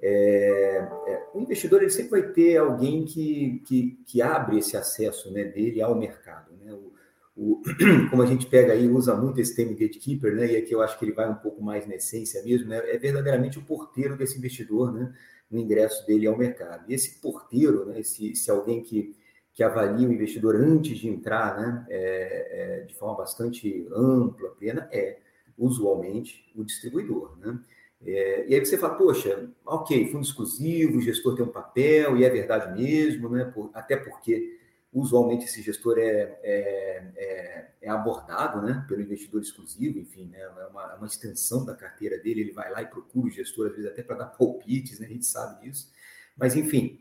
É, é, o investidor ele sempre vai ter alguém que, que, que abre esse acesso né, dele ao mercado. Né? O, o, como a gente pega aí, usa muito esse termo gatekeeper, né? E aqui eu acho que ele vai um pouco mais na essência mesmo, né? É verdadeiramente o porteiro desse investidor, né? No ingresso dele ao mercado. E esse porteiro, né? Esse, esse alguém que, que avalia o investidor antes de entrar, né? É, é, de forma bastante ampla, plena, é usualmente o distribuidor, né? É, e aí você fala, poxa, ok, fundo exclusivo, o gestor tem um papel, e é verdade mesmo, né? Por, até porque Usualmente esse gestor é, é, é, é, abordado né, pelo investidor exclusivo, enfim, né, é uma, é uma, extensão da carteira dele, ele vai lá e procura o gestor, às vezes até para dar palpites, né, a gente sabe disso. Mas, enfim,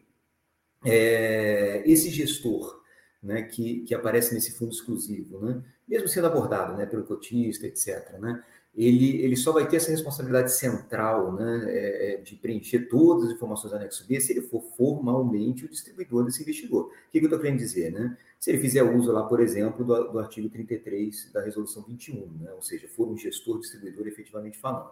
é, esse gestor né, que, que aparece nesse fundo exclusivo, né, mesmo sendo abordado né, pelo cotista, etc., né, ele, ele só vai ter essa responsabilidade central né, é, é, de preencher todas as informações do anexo B se ele for formalmente o distribuidor desse investidor. O que, que eu estou querendo dizer? Né? Se ele fizer uso lá, por exemplo, do, do artigo 33 da resolução 21, né? ou seja, for um gestor distribuidor efetivamente falando.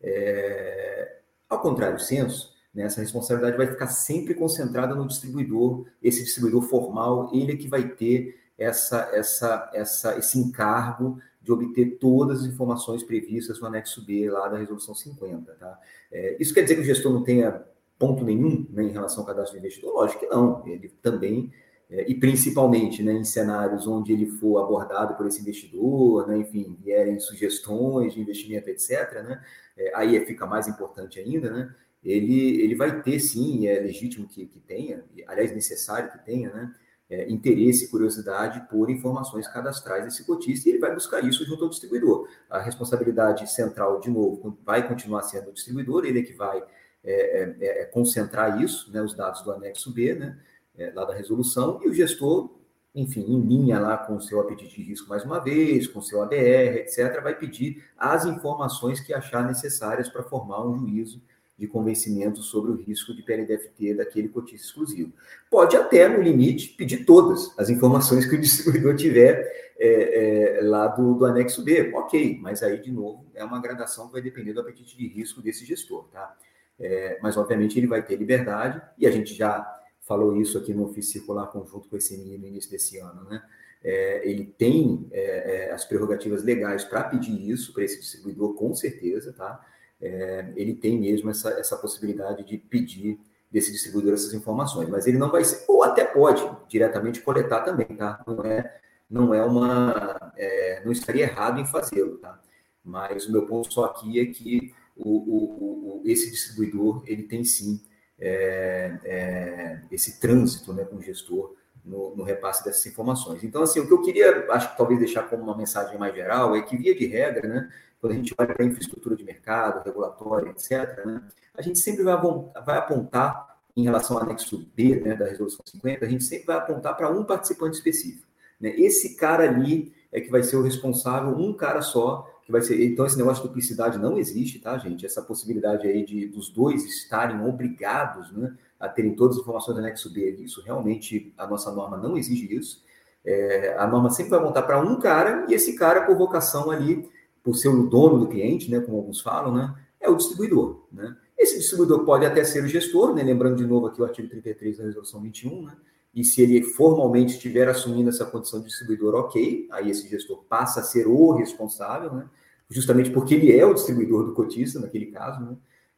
É, ao contrário do censo, né, essa responsabilidade vai ficar sempre concentrada no distribuidor, esse distribuidor formal, ele é que vai ter essa, essa, essa, esse encargo de obter todas as informações previstas no anexo B lá da resolução 50. Tá? É, isso quer dizer que o gestor não tenha ponto nenhum né, em relação ao cadastro do investidor? Lógico que não. Ele também, é, e principalmente né, em cenários onde ele for abordado por esse investidor, né, enfim, vierem sugestões de investimento, etc., né, é, aí fica mais importante ainda, né, ele, ele vai ter sim, é legítimo que, que tenha, aliás, necessário que tenha, né, é, interesse e curiosidade por informações cadastrais desse cotista e ele vai buscar isso junto ao distribuidor. A responsabilidade central, de novo, vai continuar sendo o distribuidor, ele é que vai é, é, é concentrar isso, né, os dados do anexo B, né, é, lá da resolução, e o gestor, enfim, em linha lá com o seu apetite de risco mais uma vez, com o seu ADR, etc., vai pedir as informações que achar necessárias para formar um juízo de convencimento sobre o risco de PLDFT daquele cotista exclusivo. Pode até, no limite, pedir todas as informações que o distribuidor tiver é, é, lá do, do, anexo B. Ok, mas aí, de novo, é uma gradação que vai depender do apetite de risco desse gestor, tá? É, mas, obviamente, ele vai ter liberdade, e a gente já falou isso aqui no ofício circular conjunto com esse no início desse ano, né? É, ele tem é, é, as prerrogativas legais para pedir isso para esse distribuidor, com certeza, tá? É, ele tem mesmo essa, essa possibilidade de pedir desse distribuidor essas informações, mas ele não vai ser, ou até pode diretamente coletar também, tá? Não é, não é uma, é, não estaria errado em fazê-lo, tá? Mas o meu ponto só aqui é que o, o, o esse distribuidor ele tem sim é, é, esse trânsito né, com o gestor no, no, repasse dessas informações. Então, assim, o que eu queria, acho que talvez deixar como uma mensagem mais geral é que, via de regra, né, quando a gente olha para a infraestrutura de mercado, regulatória, etc., né, a gente sempre vai, vai apontar, em relação ao anexo B né, da Resolução 50, a gente sempre vai apontar para um participante específico. Né? Esse cara ali é que vai ser o responsável, um cara só, que vai ser. Então, esse negócio de duplicidade não existe, tá, gente? Essa possibilidade aí de dos dois estarem obrigados né, a terem todas as informações do anexo B, isso realmente a nossa norma não exige isso. É, a norma sempre vai montar para um cara, e esse cara, por vocação ali, por ser o dono do cliente, né, como alguns falam, né, é o distribuidor. Né? Esse distribuidor pode até ser o gestor, né, lembrando de novo aqui o artigo 33 da resolução 21, né, e se ele formalmente estiver assumindo essa condição de distribuidor, ok, aí esse gestor passa a ser o responsável, né, justamente porque ele é o distribuidor do cotista, naquele caso, né,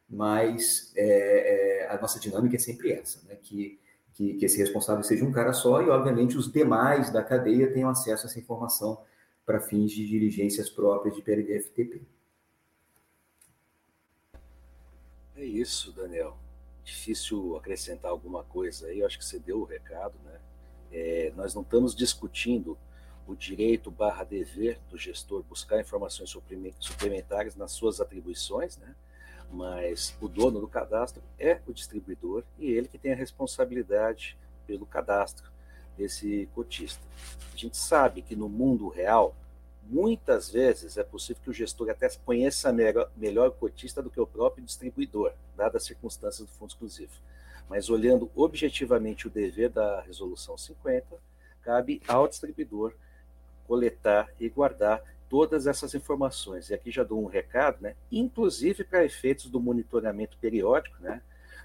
mas é, é, a nossa dinâmica é sempre essa, né, que, que, esse responsável seja um cara só e, obviamente, os demais da cadeia tenham acesso a essa informação para fins de diligências próprias de PLD-FTP. É isso, Daniel. Difícil acrescentar alguma coisa aí, acho que você deu o recado, né? É, nós não estamos discutindo o direito barra dever do gestor buscar informações suplementares nas suas atribuições, né? mas o dono do cadastro é o distribuidor e ele que tem a responsabilidade pelo cadastro desse cotista. A gente sabe que no mundo real, muitas vezes é possível que o gestor até conheça melhor, o cotista do que o próprio distribuidor, dadas as circunstâncias do fundo exclusivo. Mas olhando objetivamente o dever da resolução 50, cabe ao distribuidor coletar e guardar todas essas informações. E aqui já dou um recado, né? Inclusive para efeitos do monitoramento periódico, né?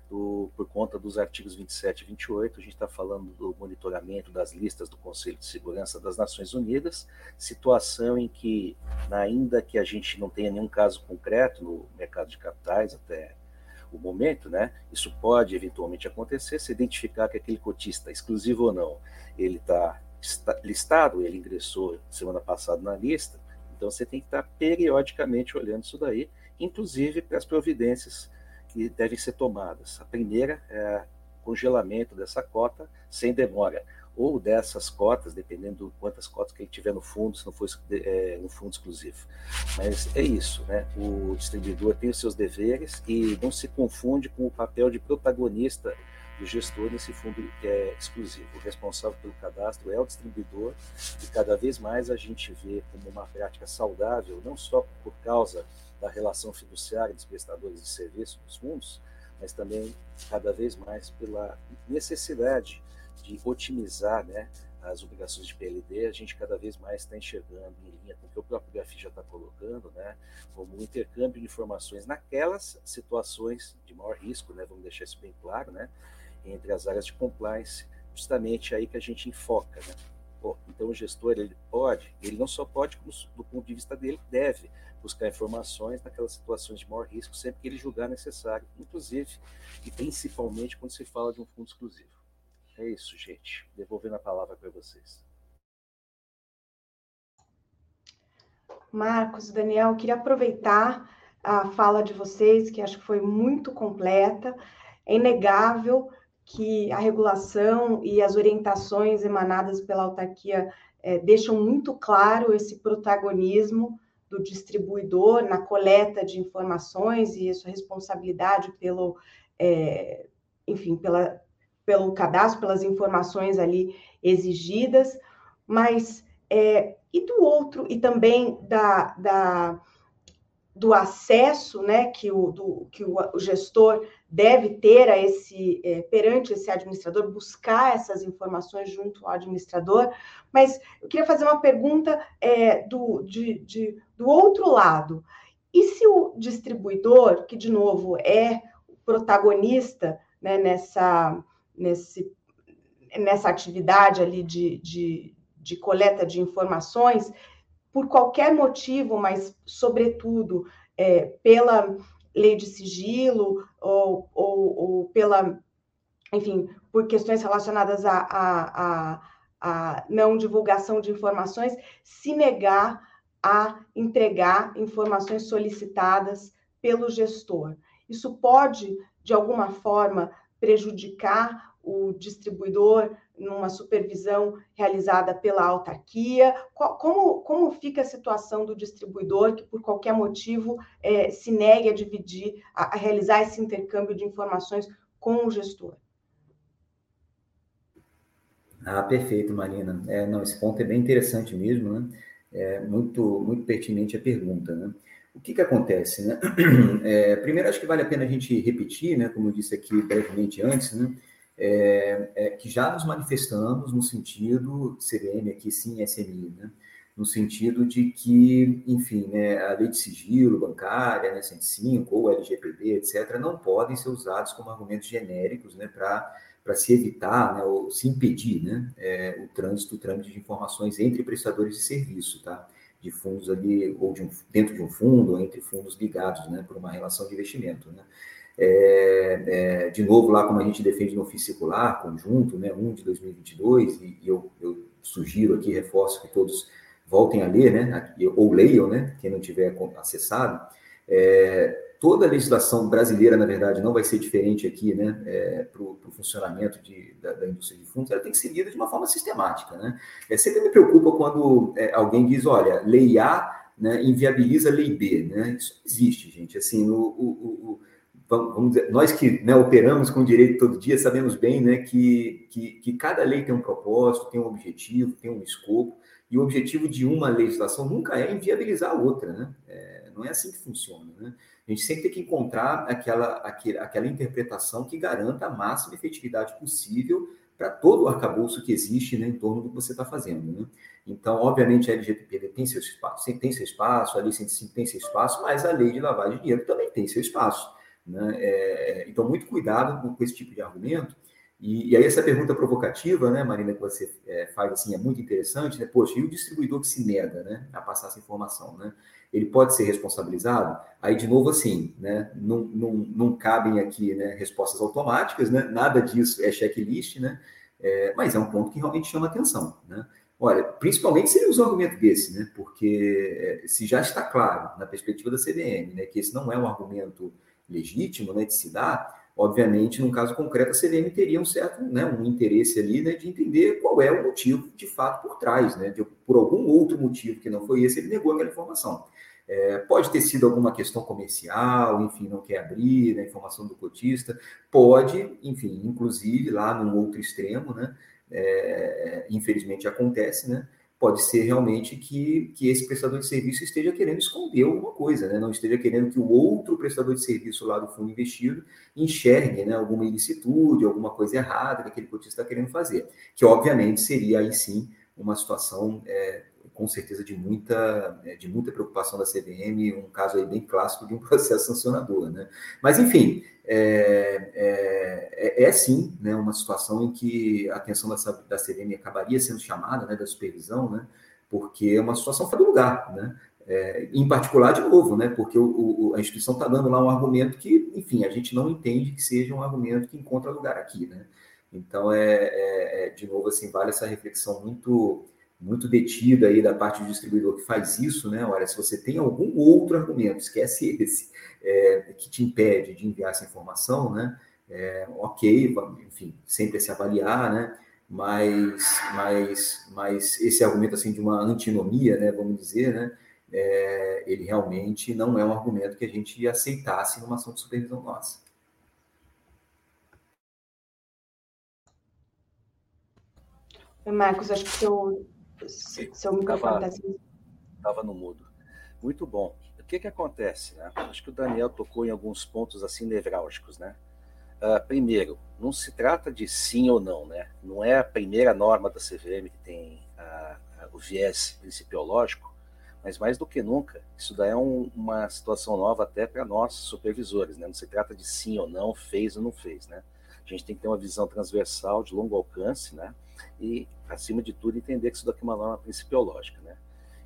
Do, por conta dos artigos 27 e 28, a gente está falando do monitoramento das listas do Conselho de Segurança das Nações Unidas, situação em que, ainda que a gente não tenha nenhum caso concreto no mercado de capitais até o momento, né, isso pode eventualmente acontecer, se identificar que aquele cotista, exclusivo ou não, ele tá, está listado, ele ingressou semana passada na lista, então você tem que estar tá periodicamente olhando isso daí, inclusive para as providências que devem ser tomadas. A primeira é congelamento dessa cota sem demora, ou dessas cotas, dependendo de quantas cotas que ele tiver no fundo, se não for é, no fundo exclusivo. Mas é isso, né? O distribuidor tem os seus deveres e não se confunde com o papel de protagonista do gestor nesse fundo é, exclusivo. O responsável pelo cadastro é o distribuidor e cada vez mais a gente vê como uma prática saudável, não só por causa da relação fiduciária dos prestadores de serviço dos fundos, mas também cada vez mais pela necessidade de otimizar né, as obrigações de PLD, a gente cada vez mais está enxergando em linha com o que o próprio GAFI já está colocando, né, como um intercâmbio de informações naquelas situações de maior risco, né, vamos deixar isso bem claro, né, entre as áreas de compliance, justamente aí que a gente enfoca. Né. Então o gestor ele pode, ele não só pode, do ponto de vista dele, deve buscar informações naquelas situações de maior risco, sempre que ele julgar necessário, inclusive e principalmente quando se fala de um fundo exclusivo. É isso, gente. Devolvendo a palavra para vocês. Marcos, Daniel, queria aproveitar a fala de vocês, que acho que foi muito completa. É inegável que a regulação e as orientações emanadas pela autarquia é, deixam muito claro esse protagonismo do distribuidor na coleta de informações e a sua responsabilidade pelo, é, enfim, pela pelo cadastro, pelas informações ali exigidas, mas é, e do outro, e também da, da do acesso né, que, o, do, que o, o, gestor deve ter a esse é, perante esse administrador, buscar essas informações junto ao administrador. Mas eu queria fazer uma pergunta é, do, de, de, do outro lado. E se o distribuidor, que de novo é o protagonista né, nessa, nesse, nessa atividade ali de, de, de coleta de informações, por qualquer motivo, mas, sobretudo, é, pela lei de sigilo ou, ou, ou, pela, enfim, por questões relacionadas à a, a, a, não divulgação de informações, se negar a entregar informações solicitadas pelo gestor. Isso pode, de alguma forma, prejudicar o distribuidor numa supervisão realizada pela autarquia? Como, como fica a situação do distribuidor que, por qualquer motivo, é, se negue a dividir, a, a, realizar esse intercâmbio de informações com o gestor? Ah, perfeito, Marina. É, não, esse ponto é bem interessante mesmo, né? É muito, muito pertinente a pergunta, né? O que, que acontece, né? É, primeiro, acho que vale a pena a gente repetir, né? Como eu disse aqui brevemente antes, né? É, é, que já nos manifestamos no sentido, CVM aqui sim, SMI, né? no sentido de que, enfim, né, a lei de sigilo bancária, né, 105, ou LGPD, etc., não podem ser usados como argumentos genéricos né, para se evitar né, ou se impedir né, é, o trânsito, o trâmite de informações entre prestadores de serviço, tá? de fundos ali, ou de um, dentro de um fundo, ou entre fundos ligados né, por uma relação de investimento. Né? É, é, de novo, lá como a gente defende no ofício circular, conjunto, né, 1 de 2022, e, e eu, eu, sugiro aqui, reforço que todos voltem a ler, né, ou leiam, né, quem não tiver acessado, é, toda a legislação brasileira, na verdade, não vai ser diferente aqui, né, é, para o funcionamento de, da, da, indústria de fundos, ela tem que ser lida de uma forma sistemática, né. É, sempre me preocupa quando é, alguém diz, olha, lei A né, inviabiliza lei B, né, isso existe, gente, assim, o, o, o vamos dizer, nós que né, operamos com direito todo dia sabemos bem né, que, que, que, cada lei tem um propósito, tem um objetivo, tem um escopo, e o objetivo de uma legislação nunca é inviabilizar a outra, né? É, não é assim que funciona, né? A gente sempre tem que encontrar aquela, aquela, interpretação que garanta a máxima efetividade possível para todo o arcabouço que existe né, em torno do que você está fazendo. Né? Então, obviamente, a LGPD tem seu espaço, tem seu espaço, a Lei 105 tem seu espaço, mas a Lei de Lavagem de Dinheiro também tem seu espaço. Né? É, então, muito cuidado com, esse tipo de argumento. E, e, aí, essa pergunta provocativa, né, Marina, que você é, faz assim, é muito interessante, né? Poxa, e o distribuidor que se nega né, a passar essa informação, né? Ele pode ser responsabilizado? Aí, de novo, assim, né? Não, não, não cabem aqui né, respostas automáticas, né? Nada disso é checklist, né? É, mas é um ponto que realmente chama atenção, né? Olha, principalmente se ele usa um argumento desse, né? Porque é, se já está claro, na perspectiva da CVM, né, que esse não é um argumento legítimo né, de se dar, obviamente, no caso concreto, a CVM teria um certo né, um interesse ali né, de entender qual é o motivo de fato por trás, né, de, por algum outro motivo que não foi esse, ele negou aquela informação. É, pode ter sido alguma questão comercial, enfim, não quer abrir né, informação do cotista, pode, enfim, inclusive lá num outro extremo, né, é, infelizmente acontece, né, pode ser realmente que, que esse prestador de serviço esteja querendo esconder alguma coisa, né? não esteja querendo que o outro prestador de serviço lá do fundo investido enxergue né, alguma ilicitude, alguma coisa errada que aquele cotista está querendo fazer, que obviamente seria aí sim uma situação é, com certeza de muita, é, de muita preocupação da CVM, um caso aí bem clássico de um processo sancionador, né? Mas, enfim, é, é, é, é sim né, uma situação em que a atenção da, da CVM acabaria sendo chamada, né, da supervisão, né? Porque é uma situação fora do lugar, né? É, em particular, de novo, né, porque o, o, a instituição está dando lá um argumento que, enfim, a gente não entende que seja um argumento que encontra lugar aqui, né? Então, é, é, é de novo, assim, vale essa reflexão muito muito detida aí da parte do distribuidor que faz isso, né? Olha, se você tem algum outro argumento, esquece esse, é, que te impede de enviar essa informação, né? É, ok, enfim, sempre se avaliar, né? Mas, mas, mas esse argumento assim de uma antinomia, né? Vamos dizer, né? É, ele realmente não é um argumento que a gente aceitasse numa ação de supervisão nossa. Marcos, acho que seu, seu microfone está Estava no mudo. Muito bom. O que, que acontece? Né? Acho que o Daniel tocou em alguns pontos assim nevrálgicos. Né? Uh, primeiro, não se trata de sim ou não. Né? Não é a primeira norma da CVM que tem uh, o viés principiológico, mas mais do que nunca, isso daí é um, uma situação nova até para nós, supervisores. Né? Não se trata de sim ou não, fez ou não fez. Né? A gente tem que ter uma visão transversal, de longo alcance, né? e, acima de tudo, entender que isso daqui é uma norma principiológica. Né?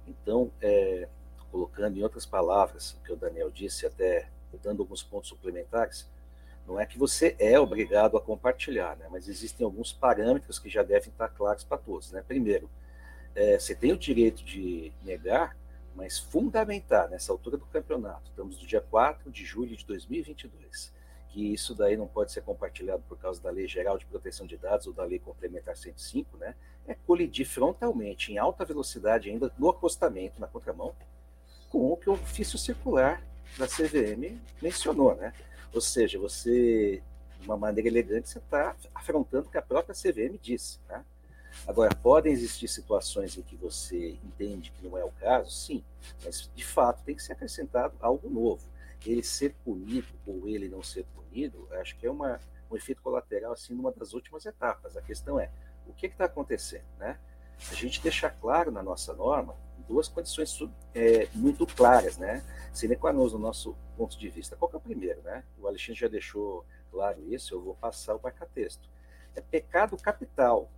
Então, é, colocando em outras palavras o que o Daniel disse, até dando alguns pontos suplementares, não é que você é obrigado a compartilhar, né? mas existem alguns parâmetros que já devem estar claros para todos. Né? Primeiro, é, você tem o direito de negar, mas fundamentar nessa altura do campeonato, estamos no dia 4 de julho de 2022, que isso daí não pode ser compartilhado por causa da Lei Geral de Proteção de Dados ou da Lei Complementar 105, né? É colidir frontalmente, em alta velocidade, ainda no acostamento, na contramão, com o que o ofício circular da CVM mencionou, né? Ou seja, você, de uma maneira elegante, você está afrontando o que a própria CVM disse, né? Agora, podem existir situações em que você entende que não é o caso, sim, mas de fato tem que ser acrescentado algo novo. Ele ser punido ou ele não ser punido, acho que é uma, um efeito colateral assim numa das últimas etapas. A questão é o que está acontecendo, né? A gente deixa claro na nossa norma duas condições é, muito claras, né? Sine qua non, no nosso ponto de vista. Qual que é o primeiro, né? O Alexandre já deixou claro isso, eu vou passar o marca-texto. É pecado capital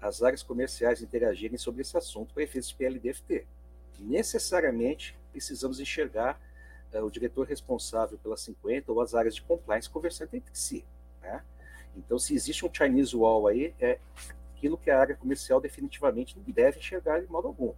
as áreas comerciais interagirem sobre esse assunto para efeitos PLDFT. Necessariamente precisamos enxergar o diretor responsável pela 50 ou as áreas de compliance conversando entre si. Né? Então, se existe um Chinese Wall aí, é aquilo que a área comercial definitivamente não deve enxergar de modo algum.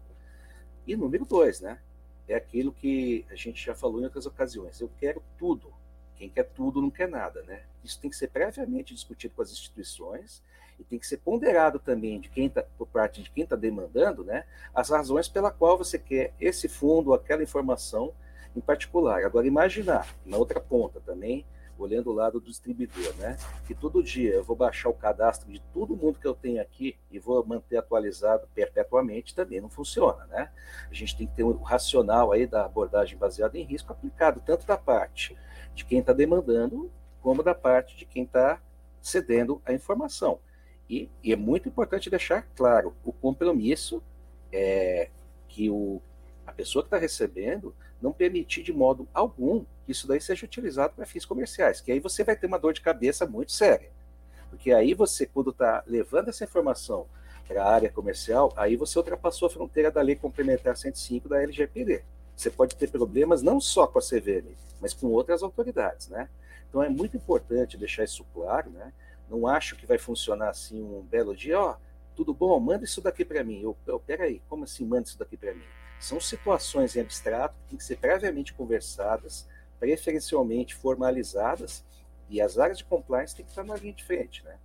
E número dois, né? É aquilo que a gente já falou em outras ocasiões. Eu quero tudo. Quem quer tudo não quer nada, né? Isso tem que ser previamente discutido com as instituições e tem que ser ponderado também de quem tá, por parte de quem está demandando, né, as razões pela qual você quer esse fundo, aquela informação em particular. Agora, imaginar, na outra ponta também, olhando o lado do distribuidor, né, que todo dia eu vou baixar o cadastro de todo mundo que eu tenho aqui e vou manter atualizado perpetuamente, também não funciona, né? A gente tem que ter um racional aí da abordagem baseada em risco aplicado tanto da parte de quem está demandando, como da parte de quem está cedendo a informação. E, e, é muito importante deixar claro o compromisso é, que o, a pessoa que está recebendo não permitir de modo algum que isso daí seja utilizado para fins comerciais, que aí você vai ter uma dor de cabeça muito séria. Porque aí você, quando está levando essa informação para a área comercial, aí você ultrapassou a fronteira da Lei Complementar 105 da LGPD. Você pode ter problemas não só com a CVM, mas com outras autoridades, né? Então é muito importante deixar isso claro, né? Não acho que vai funcionar assim um belo dia, ó, tudo bom, manda isso daqui para mim. Eu, eu, peraí, como assim manda isso daqui para mim? São situações em abstrato que têm que ser previamente conversadas, preferencialmente formalizadas, e as áreas de compliance têm que estar na linha de frente, né?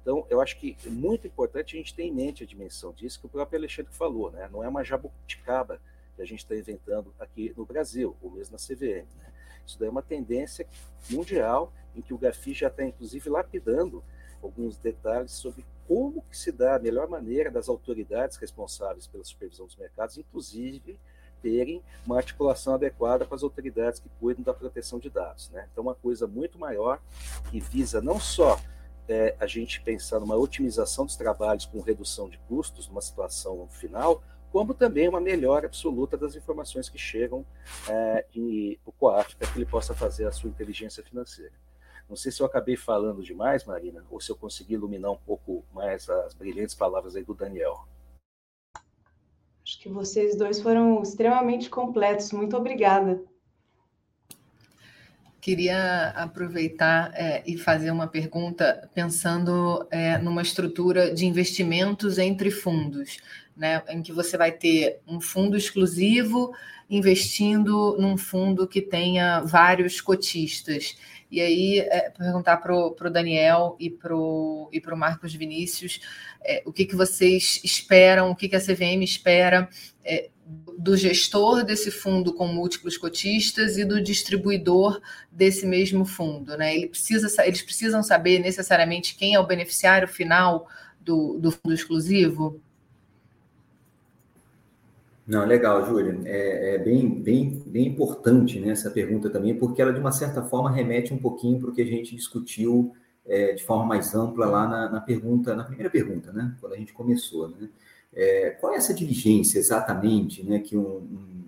Então, eu acho que é muito importante a gente ter em mente a dimensão disso que o próprio Alexandre falou, né? Não é uma jabuticaba que a gente está inventando aqui no Brasil, ou mesmo na CVM, né? Isso daí é uma tendência mundial em que o GAFI já está, inclusive, lapidando alguns detalhes sobre como que se dá a melhor maneira das autoridades responsáveis pela supervisão dos mercados, inclusive terem uma articulação adequada com as autoridades que cuidam da proteção de dados. Né? Então, uma coisa muito maior que visa não só é, a gente pensar numa otimização dos trabalhos com redução de custos numa situação final, como também uma melhora absoluta das informações que chegam é, e o COAF para que ele possa fazer a sua inteligência financeira. Não sei se eu acabei falando demais, Marina, ou se eu consegui iluminar um pouco mais as brilhantes palavras aí do Daniel. Acho que vocês dois foram extremamente completos. Muito obrigada. Queria aproveitar é, e fazer uma pergunta pensando é, numa estrutura de investimentos entre fundos, né, em que você vai ter um fundo exclusivo investindo num fundo que tenha vários cotistas. E aí, é, perguntar para o Daniel e para o e Marcos Vinícius é, o que, que vocês esperam, o que, que a CVM espera é, do gestor desse fundo com múltiplos cotistas e do distribuidor desse mesmo fundo. Né? Ele precisa, eles precisam saber necessariamente quem é o beneficiário final do, do fundo exclusivo? Não, legal, Júlia. É, é, bem, bem, bem importante né, essa pergunta também, porque ela, de uma certa forma, remete um pouquinho para o que a gente discutiu é, de forma mais ampla lá na, na, pergunta, na primeira pergunta, né, quando a gente começou. Né? É, qual é essa diligência exatamente né, que um, um,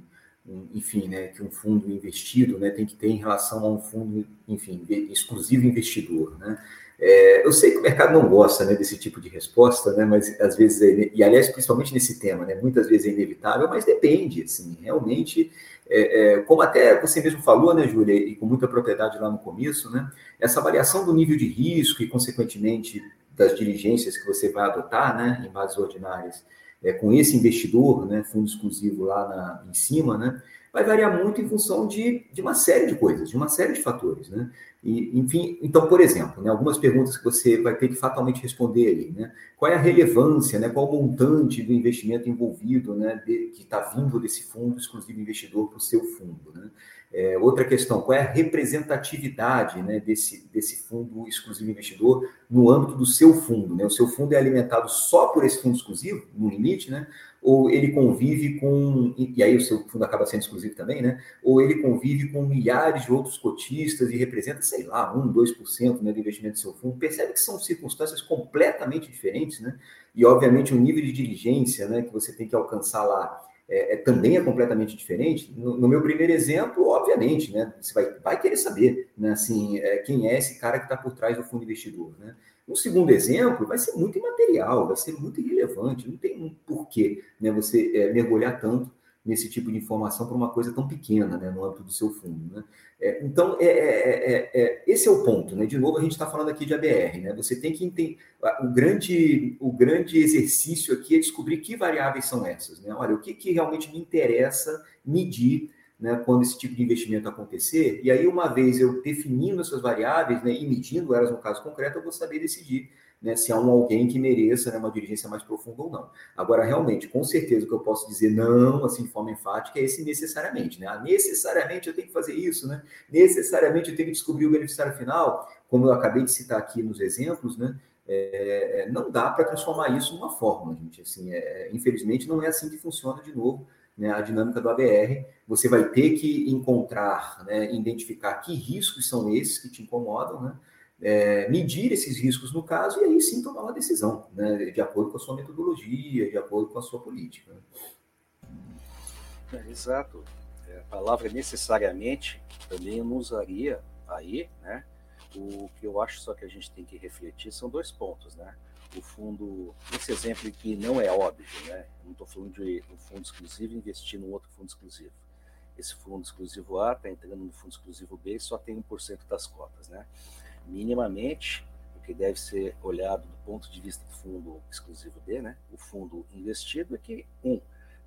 um, enfim, né, que um fundo investido né, tem que ter em relação a um fundo, enfim, exclusivo investidor, né? É, eu sei que o mercado não gosta né, desse tipo de resposta, né, mas às vezes, é, e aliás, principalmente nesse tema, né, muitas vezes é inevitável, mas depende, assim, realmente, é, é, como até você mesmo falou, né, Júlia, e com muita propriedade lá no começo, né, essa variação do nível de risco e, consequentemente, das diligências que você vai adotar, né, em bases ordinárias, é, com esse investidor, né, fundo exclusivo lá na, em cima, né, vai variar muito em função de, de uma série de coisas, de uma série de fatores, né? E, enfim, então, por exemplo, né, algumas perguntas que você vai ter que fatalmente responder ali, né? Qual é a relevância, né? Qual o montante do investimento envolvido, né? De, que está vindo desse fundo exclusivo investidor para o seu fundo, né? É, outra questão, qual é a representatividade né, desse, desse fundo exclusivo investidor no âmbito do seu fundo? Né? O seu fundo é alimentado só por esse fundo exclusivo, no limite, né? Ou ele convive com, e aí o seu fundo acaba sendo exclusivo também, né? Ou ele convive com milhares de outros cotistas e representa, sei lá, 1, 2% né, do investimento do seu fundo. Percebe que são circunstâncias completamente diferentes, né? E, obviamente, o nível de diligência né, que você tem que alcançar lá é, é também é completamente diferente. No, no, meu primeiro exemplo, obviamente, né? Você vai, vai querer saber, né? Assim, é, quem é esse cara que está por trás do fundo investidor, né? O segundo exemplo vai ser muito imaterial, vai ser muito irrelevante, não tem um porquê né, você é, mergulhar tanto nesse tipo de informação para uma coisa tão pequena né, no âmbito do seu fundo. Né? É, então, é, é, é esse é o ponto. Né? De novo, a gente está falando aqui de ABR. Né? Você tem que entender. O grande, o grande exercício aqui é descobrir que variáveis são essas. Né? Olha, o que, que realmente me interessa medir né, quando esse tipo de investimento acontecer. E aí, uma vez eu definindo essas variáveis né, e medindo elas no caso concreto, eu vou saber decidir né, se há um alguém que mereça né, uma dirigência mais profunda ou não. Agora, realmente, com certeza, o que eu posso dizer não, assim, de forma enfática, é esse necessariamente. Né? Ah, necessariamente eu tenho que fazer isso, né? necessariamente eu tenho que descobrir o beneficiário final, como eu acabei de citar aqui nos exemplos, né? É, não dá para transformar isso numa fórmula, gente. Assim, é, infelizmente, não é assim que funciona de novo né, a dinâmica do ABR, você vai ter que encontrar, né, identificar que riscos são esses que te incomodam, né, é, medir esses riscos no caso e aí sim tomar uma decisão, né, de acordo com a sua metodologia, de acordo com a sua política. É, exato. É, a palavra necessariamente também eu não usaria aí, né? O que eu acho só que a gente tem que refletir são dois pontos, né? O fundo, esse exemplo aqui não é óbvio, né? Não estou falando de um fundo exclusivo investir num outro fundo exclusivo. Esse fundo exclusivo A está entrando no fundo exclusivo B e só tem 1% das cotas, né? Minimamente, o que deve ser olhado do ponto de vista do fundo exclusivo B, né? O fundo investido é que, um,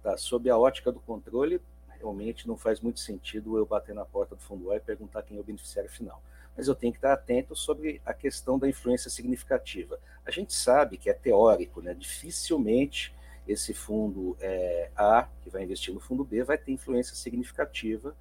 tá sob a ótica do controle, realmente não faz muito sentido eu bater na porta do fundo A e perguntar quem é o beneficiário final mas eu tenho que estar atento sobre a questão da influência significativa. A gente sabe que é teórico, né? dificilmente esse fundo é, A, que vai investir no fundo B, vai ter influência significativa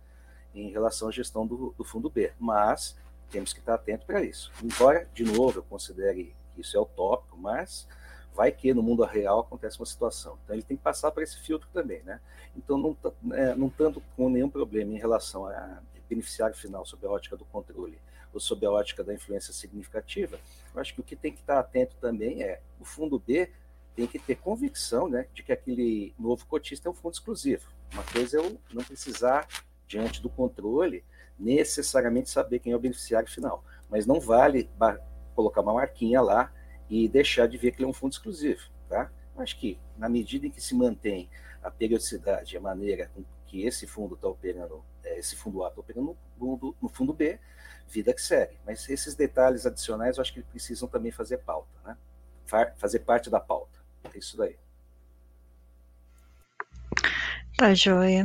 em relação à gestão do, do fundo B, mas temos que estar atento para isso. Embora, de novo, eu considere que isso é utópico, mas vai que no mundo real acontece uma situação. Então ele tem que passar por esse filtro também, né? Então não, é, não tanto com nenhum problema em relação a beneficiário final sob a ótica do controle ou sob a ótica da influência significativa, eu acho que o que tem que estar atento também é o fundo B tem que ter convicção né, de que aquele novo cotista é um fundo exclusivo. Uma coisa é eu não precisar, diante do controle, necessariamente saber quem é o beneficiário final. Mas não vale colocar uma marquinha lá e deixar de ver que ele é um fundo exclusivo. Tá? Acho que, na medida em que se mantém a periodicidade, a maneira com que esse fundo está operando, esse fundo A está operando no, no fundo B, vida que segue. Mas esses detalhes adicionais eu acho que precisam também fazer pauta, né? Fazer parte da pauta. É isso daí. Tá, joia.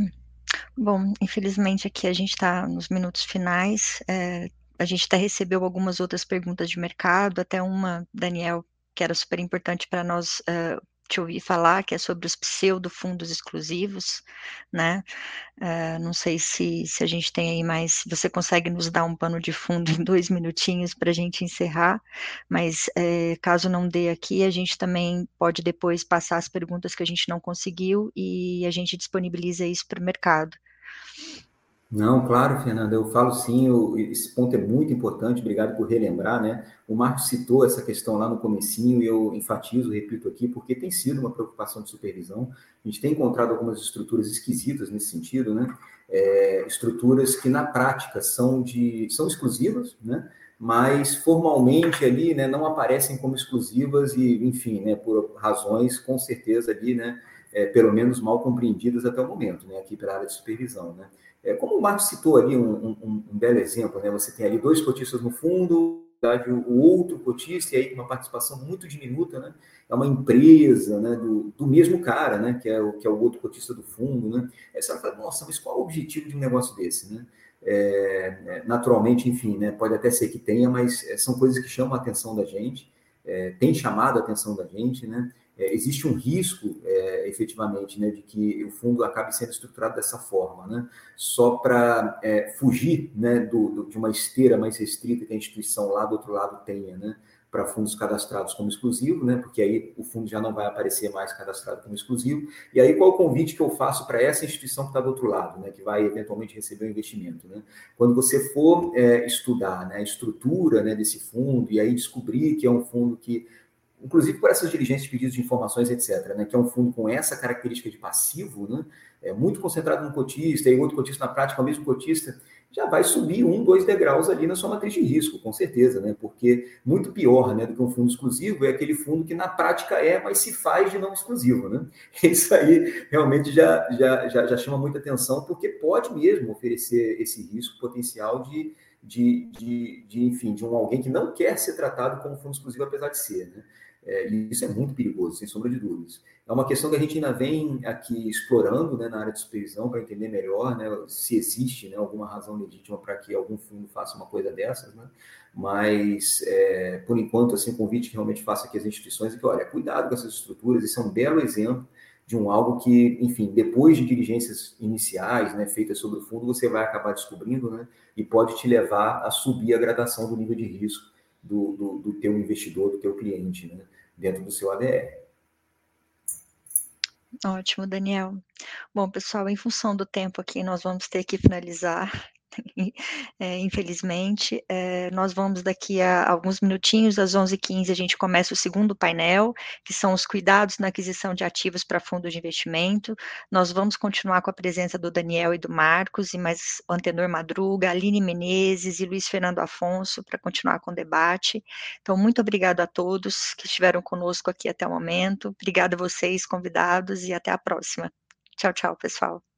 Bom, infelizmente aqui a gente está nos minutos finais. É, a gente até recebeu algumas outras perguntas de mercado, até uma, Daniel, que era super importante para nós uh, te ouvi falar, que é sobre os pseudo-fundos exclusivos, né? Uh, não sei se, se a gente tem aí mais, se você consegue nos dar um pano de fundo em dois minutinhos para a gente encerrar, mas é, caso não dê aqui, a gente também pode depois passar as perguntas que a gente não conseguiu e a gente disponibiliza isso para o mercado. Não, claro, Fernanda, eu falo sim, eu, esse ponto é muito importante, obrigado por relembrar, né? O Marcos citou essa questão lá no comecinho e eu enfatizo, repito aqui, porque tem sido uma preocupação de supervisão. A gente tem encontrado algumas estruturas esquisitas nesse sentido, né? É, estruturas que na prática são de são exclusivas, né? Mas formalmente ali, né, não aparecem como exclusivas e, enfim, né, por razões com certeza ali, né, é, pelo menos mal compreendidas até o momento, né, aqui pela área de supervisão, né? É, como o Marcos citou ali um, um, um, belo exemplo, né? Você tem ali dois cotistas no fundo, o outro cotista, e aí com uma participação muito diminuta, né? É uma empresa, né? Do, do mesmo cara, né? Que é, o, que é o outro cotista do fundo, né? Aí você fala, nossa, mas qual o objetivo de um negócio desse, né? É, é, naturalmente, enfim, né? Pode até ser que tenha, mas é, são coisas que chamam a atenção da gente, é, tem chamado a atenção da gente, né? É, existe um risco, é, efetivamente, né, de que o fundo acabe sendo estruturado dessa forma, né, só para é, fugir né, do, do, de uma esteira mais restrita que a instituição lá do outro lado tenha, né, para fundos cadastrados como exclusivo, né, porque aí o fundo já não vai aparecer mais cadastrado como exclusivo. E aí qual o convite que eu faço para essa instituição que está do outro lado, né, que vai eventualmente receber o um investimento, né? Quando você for é, estudar né, a estrutura né, desse fundo e aí descobrir que é um fundo que inclusive por essas diligências de pedidos de informações, etc., né, que é um fundo com essa característica de passivo, né, é muito concentrado no cotista, e outro cotista na prática, o mesmo cotista, já vai subir um, dois degraus ali na sua matriz de risco, com certeza, né, porque muito pior né, do que um fundo exclusivo é aquele fundo que na prática é, mas se faz de não exclusivo. Né? Isso aí realmente já, já, já, já chama muita atenção, porque pode mesmo oferecer esse risco potencial de, de, de, de, enfim, de um alguém que não quer ser tratado como fundo exclusivo, apesar de ser. Né? É, isso é muito perigoso, sem sombra de dúvidas. É uma questão que a gente ainda vem aqui explorando né, na área de supervisão para entender melhor né, se existe né, alguma razão legítima para que algum fundo faça uma coisa dessas, né? mas é, por enquanto, assim, o convite que realmente faço aqui às instituições é que, olha, cuidado com essas estruturas, isso é um belo exemplo de um algo que, enfim, depois de diligências iniciais, né, feitas sobre o fundo, você vai acabar descobrindo, né, e pode te levar a subir a gradação do nível de risco do, do, do teu investidor, do teu cliente, né, dentro do seu ADR. Ótimo, Daniel. Bom, pessoal, em função do tempo aqui, nós vamos ter que finalizar é, infelizmente. É, nós vamos daqui a alguns minutinhos, às 11h15, a gente começa o segundo painel, que são os cuidados na aquisição de ativos para fundos de investimento. Nós vamos continuar com a presença do Daniel e do Marcos, e mais o Antenor Madruga, Aline Menezes e Luiz Fernando Afonso, para continuar com o debate. Então, muito obrigado a todos que estiveram conosco aqui até o momento. Obrigada a vocês, convidados, e até a próxima. Tchau, tchau, pessoal.